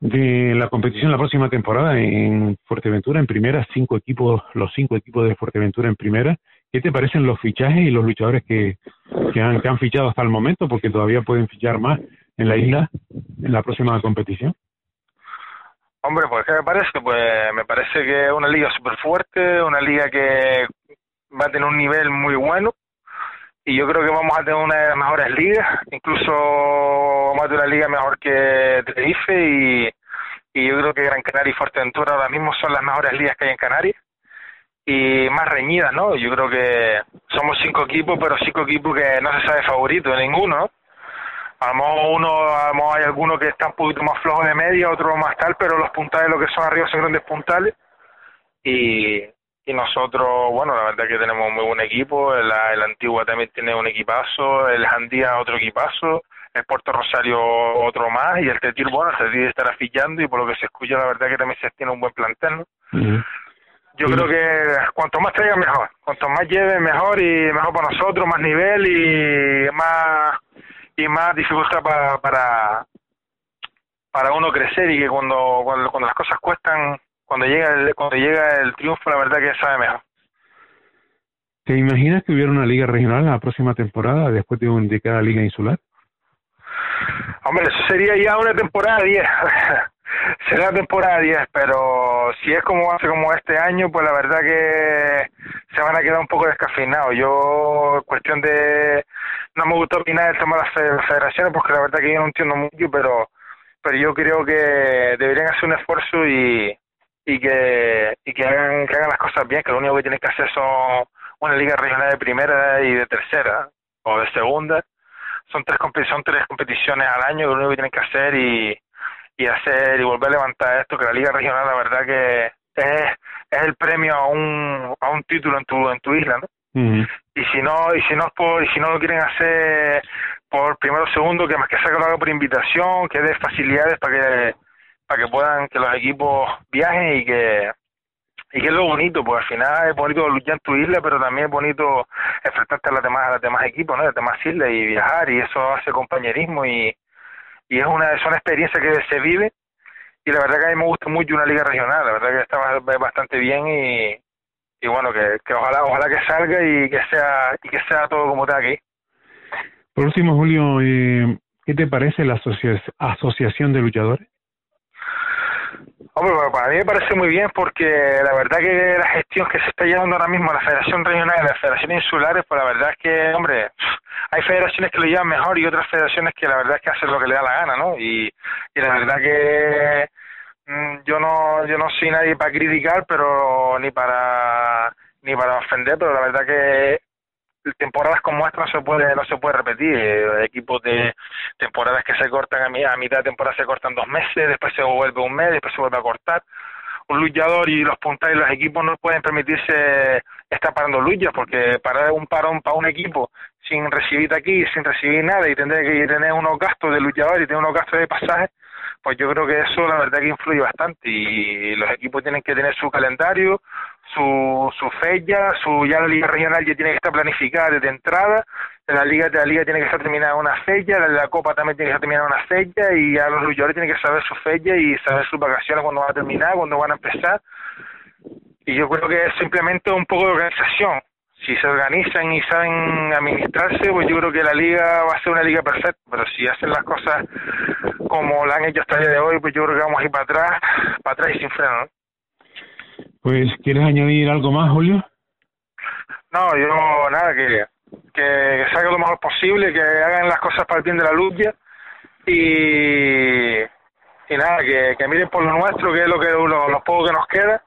De la competición la próxima temporada en Fuerteventura, en primera, cinco equipos, los cinco equipos de Fuerteventura en primera. ¿Qué te parecen los fichajes y los luchadores que, que, han, que han fichado hasta el momento? Porque todavía pueden fichar más en la isla en la próxima competición. Hombre, pues ¿qué me parece? Pues me parece que es una liga súper fuerte, una liga que va a tener un nivel muy bueno y yo creo que vamos a tener una de las mejores ligas, incluso vamos a tener una liga mejor que Tenerife y, y yo creo que Gran Canaria y Fuerteventura ahora mismo son las mejores ligas que hay en Canarias y más reñidas, ¿no? Yo creo que somos cinco equipos, pero cinco equipos que no se sabe favorito de ninguno, ¿no? A lo mejor uno, a hay alguno que está un poquito más flojo de media, otro más tal, pero los puntales, lo que son arriba son grandes puntales. Y, y nosotros, bueno, la verdad que tenemos un muy buen equipo. El, el Antigua también tiene un equipazo, el Jandía otro equipazo, el Puerto Rosario otro más, y el Tetir, bueno, el Tetir estará fichando y por lo que se escucha, la verdad que también se tiene un buen plantel, ¿no? Yo creo que cuanto más traiga mejor, cuanto más lleve mejor y mejor para nosotros, más nivel y más y más dificultad para, para para uno crecer y que cuando, cuando cuando las cosas cuestan cuando llega el cuando llega el triunfo la verdad que sabe mejor ¿Te imaginas que hubiera una liga regional la próxima temporada después de, un, de cada liga insular? Hombre, eso sería ya una temporada 10. Será temporada 10, pero si es como hace como este año, pues la verdad que se van a quedar un poco descafeinados. Yo, cuestión de. No me gusta opinar el tema de las federaciones porque la verdad que yo no entiendo mucho, pero pero yo creo que deberían hacer un esfuerzo y, y que y que hagan que hagan las cosas bien, que lo único que tienen que hacer son una liga regional de primera y de tercera o de segunda. Son tres, son tres competiciones al año, lo único que tienen que hacer y y hacer y volver a levantar esto que la liga regional la verdad que es, es el premio a un a un título en tu en tu isla no y si no y si no por y si no lo quieren hacer por primero o segundo que más que sea que lo haga por invitación que dé facilidades para que para que puedan que los equipos viajen y que y que es lo bonito, porque al final es bonito luchar en tu isla, pero también es bonito enfrentarte a los demás, a los demás equipos, ¿no? A las demás islas y viajar, y eso hace compañerismo y, y es una, es una experiencia que se vive y la verdad que a mí me gusta mucho una liga regional, la verdad que está bastante bien y, y bueno, que, que ojalá ojalá que salga y que sea y que sea todo como está aquí. Por último, Julio, eh, ¿qué te parece la asocia asociación de luchadores? Hombre, bueno, para mí me parece muy bien porque la verdad que la gestión que se está llevando ahora mismo la Federación Regional y las Federaciones Insulares, pues la verdad es que, hombre, hay federaciones que lo llevan mejor y otras federaciones que la verdad es que hacen lo que le da la gana, ¿no? Y, y la verdad que mm, yo no yo no soy nadie para criticar, pero ni para ni para ofender, pero la verdad que temporadas como esta no se puede no se puede repetir. Eh, equipos de temporadas que se cortan a, mi, a mitad de temporada se cortan dos meses después se vuelve un mes después se vuelve a cortar. Un luchador y los puntales y los equipos no pueden permitirse estar parando luchas porque parar un parón para un equipo sin recibir aquí sin recibir nada y tener que tener unos gastos de luchador y tener unos gastos de pasaje pues yo creo que eso la verdad que influye bastante y los equipos tienen que tener su calendario su, su fecha, su ya la liga regional ya tiene que estar planificada desde entrada, la liga la liga tiene que estar terminada una fecha, la, la copa también tiene que estar terminada una fecha y ya los luchadores tienen que saber su fecha y saber sus vacaciones cuando van a terminar, cuando van a empezar. Y yo creo que es simplemente un poco de organización. Si se organizan y saben administrarse, pues yo creo que la liga va a ser una liga perfecta. Pero si hacen las cosas como la han hecho hasta el día de hoy, pues yo creo que vamos a ir para atrás, para atrás y sin freno. ¿no? Pues, ¿quieres añadir algo más, Julio? No, yo nada, que, que salga lo mejor posible, que hagan las cosas para el bien de la lucha y, y nada, que, que miren por lo nuestro, que es lo que lo, lo poco que nos queda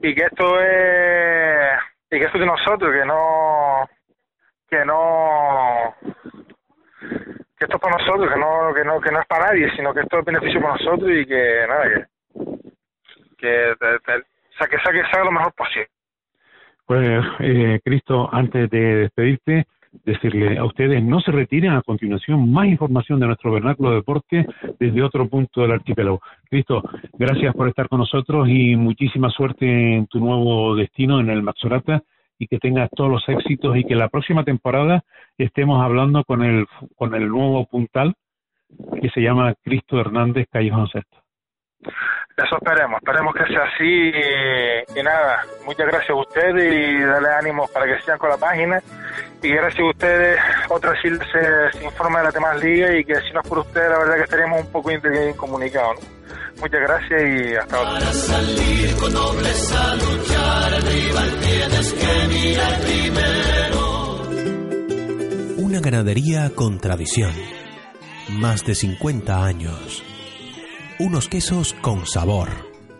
y que esto es y que esto es de nosotros, que no que no que esto es para nosotros, que no que no que no es para nadie, sino que esto es beneficio para nosotros y que nada que que te, te, o sea, que saque, salga lo mejor posible. Pues, eh, Cristo, antes de despedirte, decirle a ustedes no se retiren a continuación más información de nuestro vernáculo de deporte desde otro punto del archipiélago. Cristo, gracias por estar con nosotros y muchísima suerte en tu nuevo destino en el Maxorata y que tengas todos los éxitos y que la próxima temporada estemos hablando con el con el nuevo puntal que se llama Cristo Hernández Callejón Sexto. Eso esperemos, esperemos que sea así y, nada, muchas gracias a ustedes y darle ánimo para que sigan con la página y gracias a ustedes, otra vez se, se informa de las demás ligas y que si no es por ustedes la verdad que estaríamos un poco incomunicados. ¿no? Muchas gracias y hasta otra. Para salir con nobleza, luchar al rival tienes que mirar primero. Una ganadería con tradición. Más de 50 años unos quesos con sabor,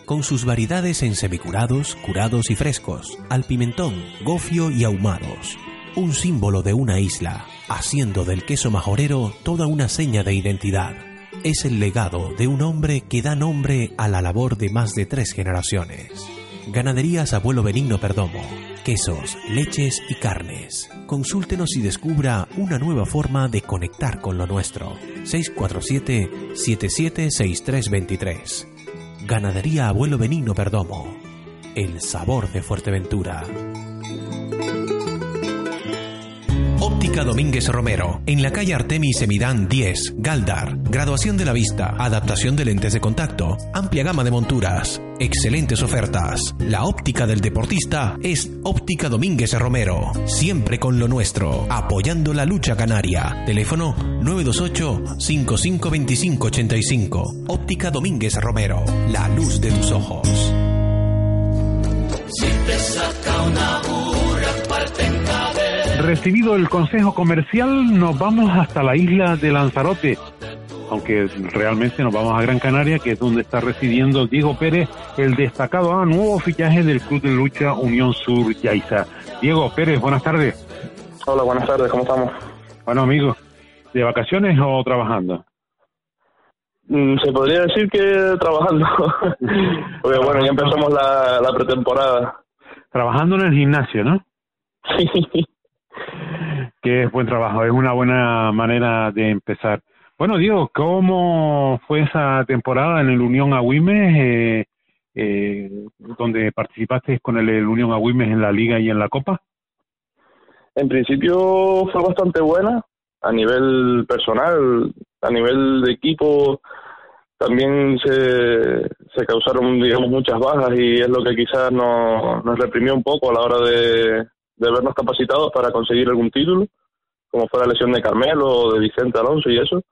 con sus variedades en semicurados, curados y frescos, al pimentón, gofio y ahumados. Un símbolo de una isla, haciendo del queso majorero toda una seña de identidad. Es el legado de un hombre que da nombre a la labor de más de tres generaciones. Ganaderías Abuelo Benigno Perdomo. Quesos, leches y carnes. Consúltenos y descubra una nueva forma de conectar con lo nuestro. 647-776323. Ganadería Abuelo Benigno Perdomo. El sabor de Fuerteventura. Óptica Domínguez Romero, en la calle Artemis Semidán 10, Galdar. Graduación de la vista, adaptación de lentes de contacto, amplia gama de monturas, excelentes ofertas. La óptica del deportista es Óptica Domínguez Romero, siempre con lo nuestro, apoyando la lucha canaria. Teléfono 928-552585. Óptica Domínguez Romero, la luz de tus ojos. Si te saca una Recibido el consejo comercial, nos vamos hasta la isla de Lanzarote, aunque realmente nos vamos a Gran Canaria, que es donde está residiendo Diego Pérez, el destacado a nuevo fichaje del Club de Lucha Unión Sur Yaiza. Diego Pérez, buenas tardes. Hola, buenas tardes, ¿cómo estamos? Bueno, amigos, ¿de vacaciones o trabajando? Mm, Se podría decir que trabajando, porque bueno, ya empezamos la, la pretemporada. Trabajando en el gimnasio, ¿no? Sí. Que es buen trabajo, es una buena manera de empezar. Bueno, Diego, ¿cómo fue esa temporada en el Unión Agüimes, eh, eh, donde participaste con el, el Unión Agüimes en la Liga y en la Copa? En principio fue bastante buena a nivel personal, a nivel de equipo también se, se causaron digamos muchas bajas y es lo que quizás nos, nos reprimió un poco a la hora de, de vernos capacitados para conseguir algún título, como fue la lesión de Carmelo o de Vicente Alonso y eso.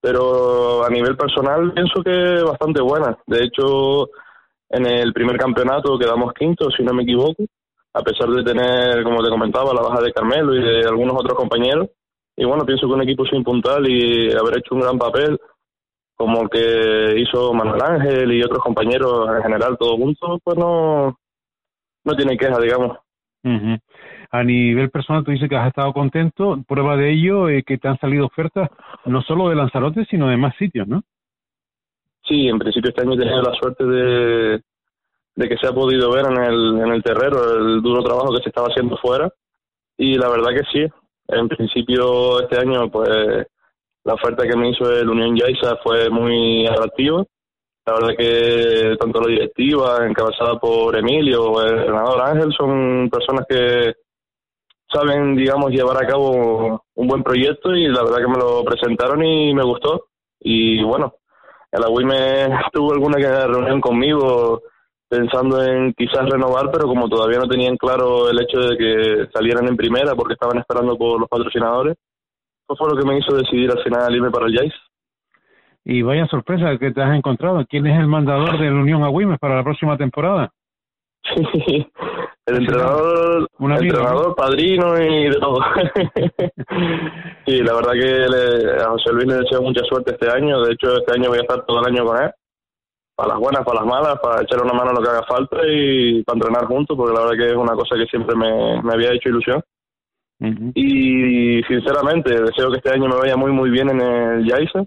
Pero a nivel personal pienso que bastante buena. De hecho, en el primer campeonato quedamos quinto, si no me equivoco, a pesar de tener, como te comentaba, la baja de Carmelo y de algunos otros compañeros. Y bueno, pienso que un equipo sin puntal y haber hecho un gran papel, como el que hizo Manuel Ángel y otros compañeros en general, todos juntos, pues no, no tiene queja, digamos. A nivel personal, tú dices que has estado contento. Prueba de ello es que te han salido ofertas no solo de Lanzarote, sino de más sitios, ¿no? Sí, en principio este año he tenido la suerte de, de que se ha podido ver en el, en el terreno el duro trabajo que se estaba haciendo fuera. Y la verdad que sí. En principio este año, pues la oferta que me hizo el Unión Yaiza fue muy atractiva. La verdad que tanto la directiva, encabezada por Emilio el entrenador Ángel, son personas que saben, digamos, llevar a cabo un buen proyecto y la verdad que me lo presentaron y me gustó. Y bueno, el Agüime tuvo alguna que- reunión conmigo pensando en quizás renovar, pero como todavía no tenían claro el hecho de que salieran en primera porque estaban esperando por los patrocinadores, eso fue lo que me hizo decidir al final irme para el Jais. Y vaya sorpresa que te has encontrado. ¿Quién es el mandador de la Unión Agüimes para la próxima temporada? el entrenador, amigo, entrenador, padrino y de todo. sí, la verdad que le- a José Luis le deseo mucha suerte este año. De hecho, este año voy a estar todo el año con él. Para las buenas, para las malas, para echarle una mano a lo que haga falta y para entrenar juntos, porque la verdad que es una cosa que siempre me, me había hecho ilusión. Y sinceramente, deseo que este año me vaya muy, muy bien en el Yaiza.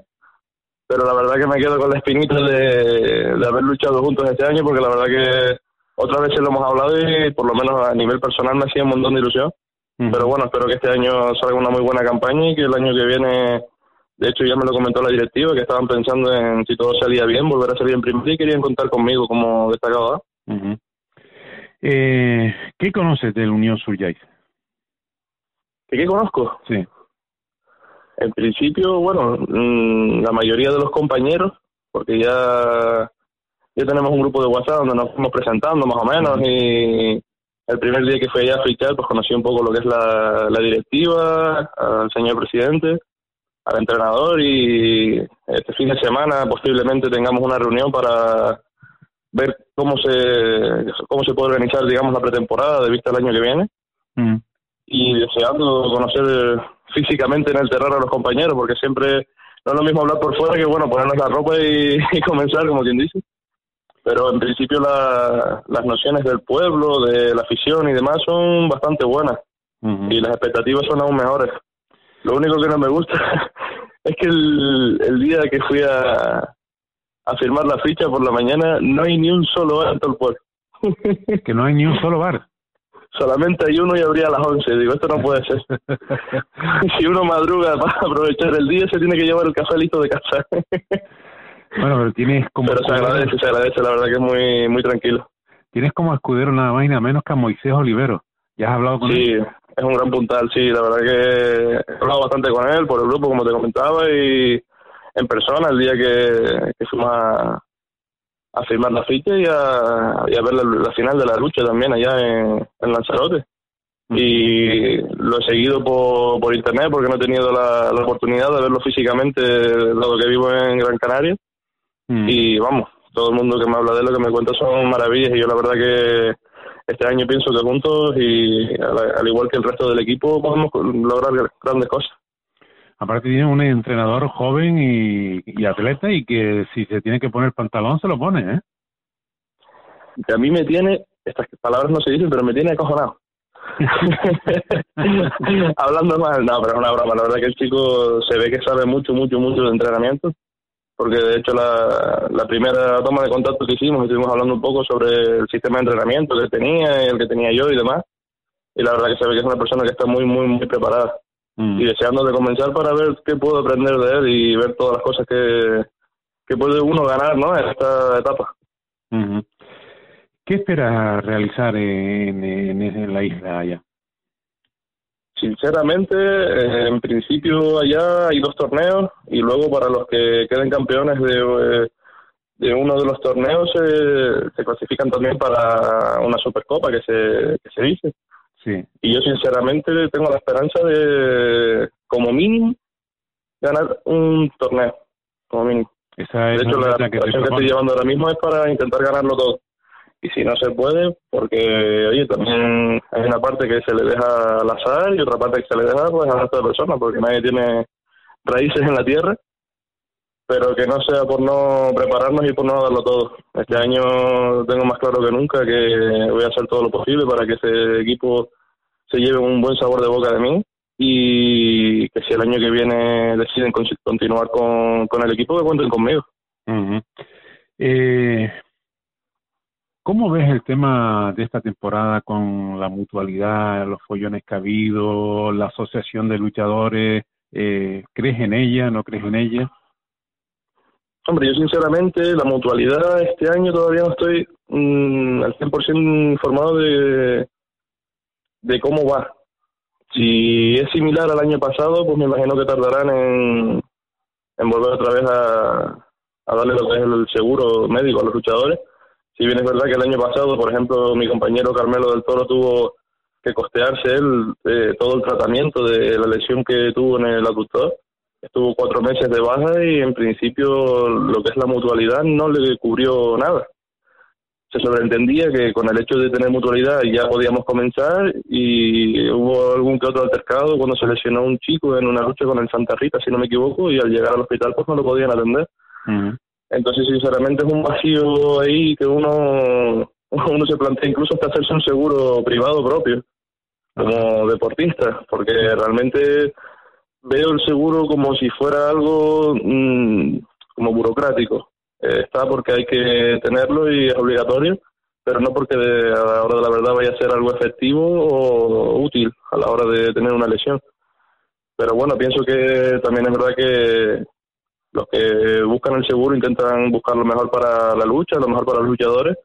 Pero la verdad que me quedo con la espinita de, de haber luchado juntos este año, porque la verdad que otras veces lo hemos hablado y por lo menos a nivel personal me hacía un montón de ilusión. Pero bueno, espero que este año salga una muy buena campaña y que el año que viene, de hecho ya me lo comentó la directiva, que estaban pensando en si todo salía bien, volver a salir en primer y querían contar conmigo como destacado. eh, ¿Qué conoces del Unión Surjais? ¿Qué, ¿Qué conozco? Sí. En principio, bueno, mm, la mayoría de los compañeros, porque ya, ya tenemos un grupo de WhatsApp donde nos fuimos presentando más o menos y el primer día que fui allá a fichar, pues conocí un poco lo que es la, la directiva, al señor presidente, al entrenador y este fin de semana posiblemente tengamos una reunión para ver cómo se cómo se puede organizar, digamos, la pretemporada de vista al año que viene. Y deseando conocer físicamente en el terreno a los compañeros, porque siempre no es lo mismo hablar por fuera que, bueno, ponernos la ropa y, y comenzar, como quien dice pero en principio la, las nociones del pueblo, de la afición y demás son bastante buenas y las expectativas son aún mejores. Lo único que no me gusta es que el, el día que fui a, a firmar la ficha por la mañana no hay ni un solo bar en todo el pueblo. que no hay ni un solo bar. Solamente hay uno y abría a las 11. Digo, esto no puede ser. si uno madruga para aprovechar el día, se tiene que llevar el café listo de casa. Bueno, pero tienes como... Pero se agradece, se agradece, la verdad que es muy muy tranquilo. Tienes como escudero nada más y nada menos que a Moisés Olivero. ¿Ya has hablado con sí, él? Sí, es un gran puntal, sí, la verdad que he hablado bastante con él por el grupo, como te comentaba, y en persona el día que, que fuimos a, a firmar la ficha y a, y a ver la, la, final de la lucha también allá en, en Lanzarote. Y lo he seguido por, por internet porque no he tenido la, la oportunidad de verlo físicamente, dado que vivo en Gran Canaria y vamos, todo el mundo que me habla de lo que me cuenta son maravillas y yo la verdad que este año pienso que juntos y al, al igual que el resto del equipo podemos lograr grandes cosas. Aparte tiene un entrenador joven y, y, atleta y que si se tiene que poner pantalón se lo pone, ¿eh? Que a mí me tiene, estas palabras no se dicen, pero me tiene acojonado. Hablando mal, no, pero es una broma. La verdad que el chico se ve que sabe mucho, mucho, mucho de entrenamiento porque de hecho la, la primera toma de contacto que hicimos estuvimos hablando un poco sobre el sistema de entrenamiento que tenía, el que tenía yo y demás, y la verdad que se ve que es una persona que está muy, muy, muy preparada mm. y deseando de comenzar para ver qué puedo aprender de él y ver todas las cosas que, que puede uno ganar ¿no? en esta etapa. Uh -huh. ¿Qué esperas realizar en, en, en la isla allá? Sinceramente, eh, en principio allá hay dos torneos y luego para los que queden campeones de, de uno de los torneos eh, se clasifican también para una supercopa que se, que se dice. Sí. Y yo sinceramente tengo la esperanza de, como mínimo, ganar un torneo, como mínimo. Esa es de hecho, la, la que, que estoy llevando ahora mismo es para intentar ganarlo todo y si no se puede, porque oye, también hay una parte que se le deja al azar y otra parte que se le deja pues a otra persona, porque nadie tiene raíces en la tierra, pero que no sea por no prepararnos y por no darlo todo. Este año tengo más claro que nunca que voy a hacer todo lo posible para que ese equipo se lleve un buen sabor de boca de mí y que si el año que viene deciden continuar con, con el equipo, que cuenten conmigo. Eh... ¿Cómo ves el tema de esta temporada con la mutualidad, los follones que ha habido, la asociación de luchadores? Eh, ¿Crees en ella? ¿No crees en ella? Hombre, yo sinceramente la mutualidad este año todavía no estoy mmm, al 100% informado de, cómo va. Si es similar al año pasado, pues me imagino que tardarán en, en volver otra vez a darle lo que es el seguro médico a los luchadores si bien es verdad que el año pasado, por ejemplo, mi compañero Carmelo del Toro tuvo que costearse él eh, todo el tratamiento de la lesión que tuvo en el aductor, estuvo cuatro meses de baja y en principio lo que es la mutualidad no le cubrió nada. Se sobreentendía que con el hecho de tener mutualidad ya podíamos comenzar y hubo algún que otro altercado cuando se lesionó un chico en una lucha con el Santa Rita, si no me equivoco, y al llegar al hospital pues no lo podían atender. Entonces, sinceramente, es un vacío ahí que uno, uno se plantea incluso hasta hacerse un seguro privado propio, como deportista, porque realmente veo el seguro como si fuera algo mmm, como burocrático. Eh, está porque hay que tenerlo y es obligatorio, pero no porque de, a la hora de la verdad vaya a ser algo efectivo o útil a la hora de tener una lesión. Pero bueno, pienso que también es verdad que los que buscan el seguro intentan buscar lo mejor para la lucha, lo mejor para los luchadores.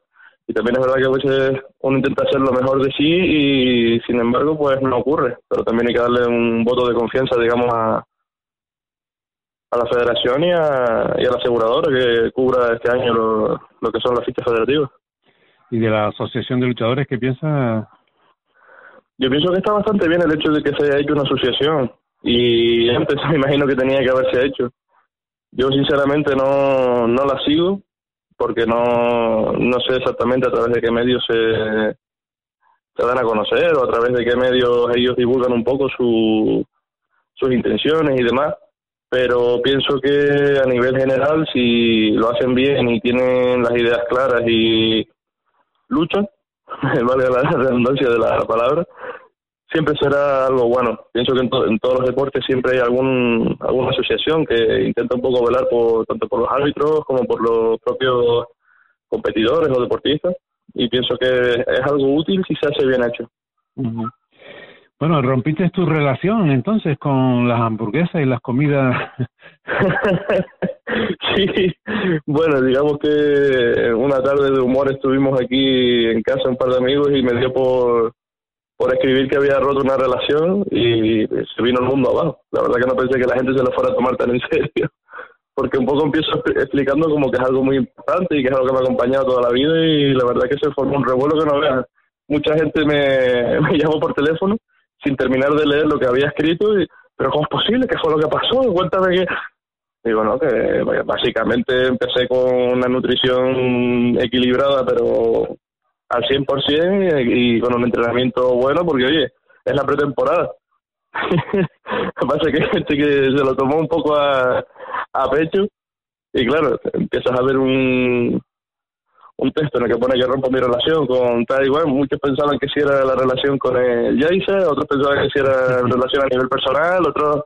Y también es verdad que a veces uno intenta hacer lo mejor de sí y sin embargo pues no ocurre. Pero también hay que darle un voto de confianza, digamos, a, a la federación y a, y a la aseguradora que cubra este año lo, lo que son las fichas federativas. ¿Y de la Asociación de Luchadores qué piensa? Yo pienso que está bastante bien el hecho de que se haya hecho una asociación y antes me imagino que tenía que haberse hecho. Yo sinceramente no, no la sigo porque no, no sé exactamente a través de qué medios se, se dan a conocer o a través de qué medios ellos divulgan un poco su, sus intenciones y demás pero pienso que a nivel general si lo hacen bien y tienen las ideas claras y luchan, valga la redundancia de la palabra, siempre será algo bueno. Pienso que en, en, todos los deportes siempre hay algún alguna asociación que intenta un poco velar por tanto por los árbitros como por los propios competidores o deportistas y pienso que es algo útil si se hace bien hecho. Bueno, rompiste tu relación entonces con las hamburguesas y las comidas. sí, bueno, digamos que una tarde de humor estuvimos aquí en casa un par de amigos y me dio por, por escribir que había roto una relación y se vino el mundo abajo. La verdad que no pensé que la gente se lo fuera a tomar tan en serio, porque un poco empiezo explicando como que es algo muy importante y que es algo que me ha acompañado toda la vida y la verdad que se formó un revuelo que no veas. Mucha gente me, me llamó por teléfono sin terminar de leer lo que había escrito, y, pero ¿cómo es posible? ¿Qué fue lo que pasó? Cuéntame que... Digo, no, que básicamente empecé con una nutrición equilibrada, pero al 100% y, y con un entrenamiento bueno, porque oye, es la pretemporada. lo que pasa es que hay gente que se lo tomó un poco a, a pecho y claro, empiezas a ver un, un texto en el que pone que rompo mi relación con tal igual, muchos pensaban que si era la relación con el Jaisa, otros pensaban que si era relación a nivel personal, otros...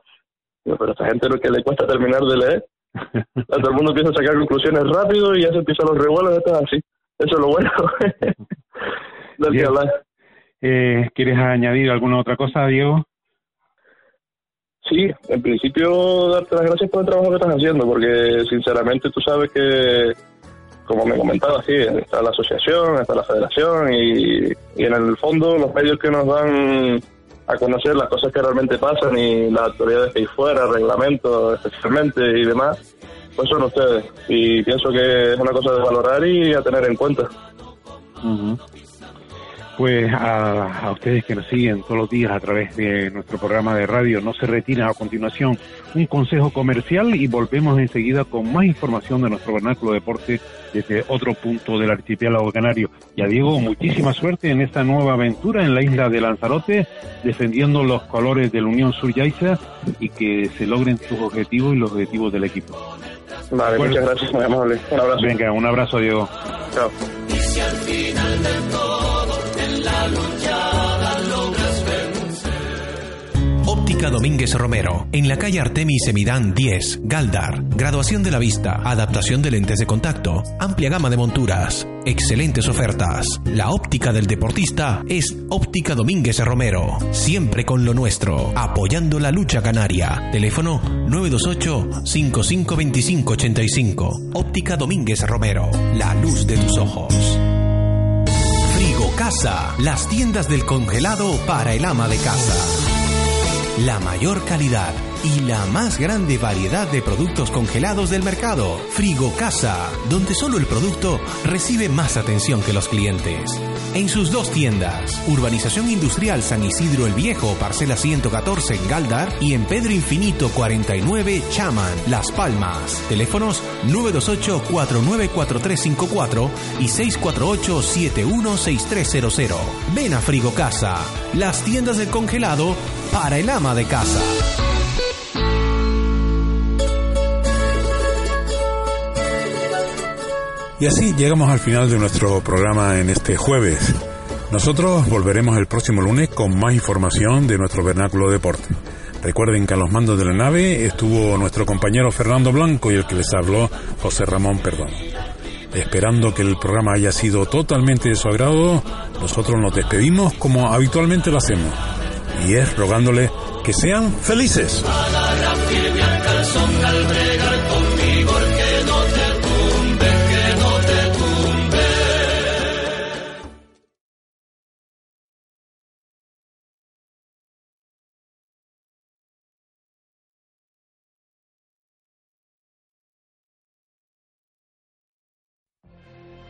Pero a esta gente lo que le cuesta terminar de leer. todo el mundo empieza a sacar conclusiones rápido y ya se empiezan los revuelos, esto es así. Eso es lo bueno. Del hablar. Eh, ¿Quieres añadir alguna otra cosa, Diego? Sí, en principio darte las gracias por el trabajo que estás haciendo, porque sinceramente tú sabes que como me comentaba, sí, está la asociación, está la federación y, y, en el fondo los medios que nos dan a conocer las cosas que realmente pasan y las autoridades que hay fuera, reglamentos especialmente y demás, pues son ustedes. Y pienso que es una cosa de valorar y a tener en cuenta. Pues a, ustedes que nos siguen todos los días a través de nuestro programa de radio, no se retira a continuación un consejo comercial y volvemos enseguida con más información de nuestro vernáculo deporte desde otro punto del archipiélago canario. Y a Diego, muchísima suerte en esta nueva aventura en la isla de Lanzarote, defendiendo los colores de la Unión Sur Yaiza y que se logren sus objetivos y los objetivos del equipo. Vale, bueno, muchas gracias, muy amable. Un abrazo. Venga, un abrazo, Diego. Chao. Domínguez Romero, en la calle Artemis Semidán 10, Galdar. Graduación de la vista, adaptación de lentes de contacto, amplia gama de monturas, excelentes ofertas. La óptica del deportista es Óptica Domínguez Romero, siempre con lo nuestro, apoyando la lucha canaria. Teléfono 928-552585. Óptica Domínguez Romero, la luz de tus ojos. Frigo Casa, las tiendas del congelado para el ama de casa. La mayor calidad y la más grande variedad de productos congelados del mercado. Frigo Casa, donde solo el producto recibe más atención que los clientes. En sus dos tiendas, Urbanización Industrial San Isidro el Viejo, parcela 114 en Galdar y en Pedro Infinito 49 Chaman, Las Palmas. Teléfonos 928-494354 y 648-716300. Ven a Frigo Casa, las tiendas del congelado para el ama de casa. Y así llegamos al final de nuestro programa en este jueves. Nosotros volveremos el próximo lunes con más información de nuestro vernáculo deporte. Recuerden que a los mandos de la nave estuvo nuestro compañero Fernando Blanco y el que les habló José Ramón Perdón. Esperando que el programa haya sido totalmente de su agrado, nosotros nos despedimos como habitualmente lo hacemos. Y es rogándole que sean felices.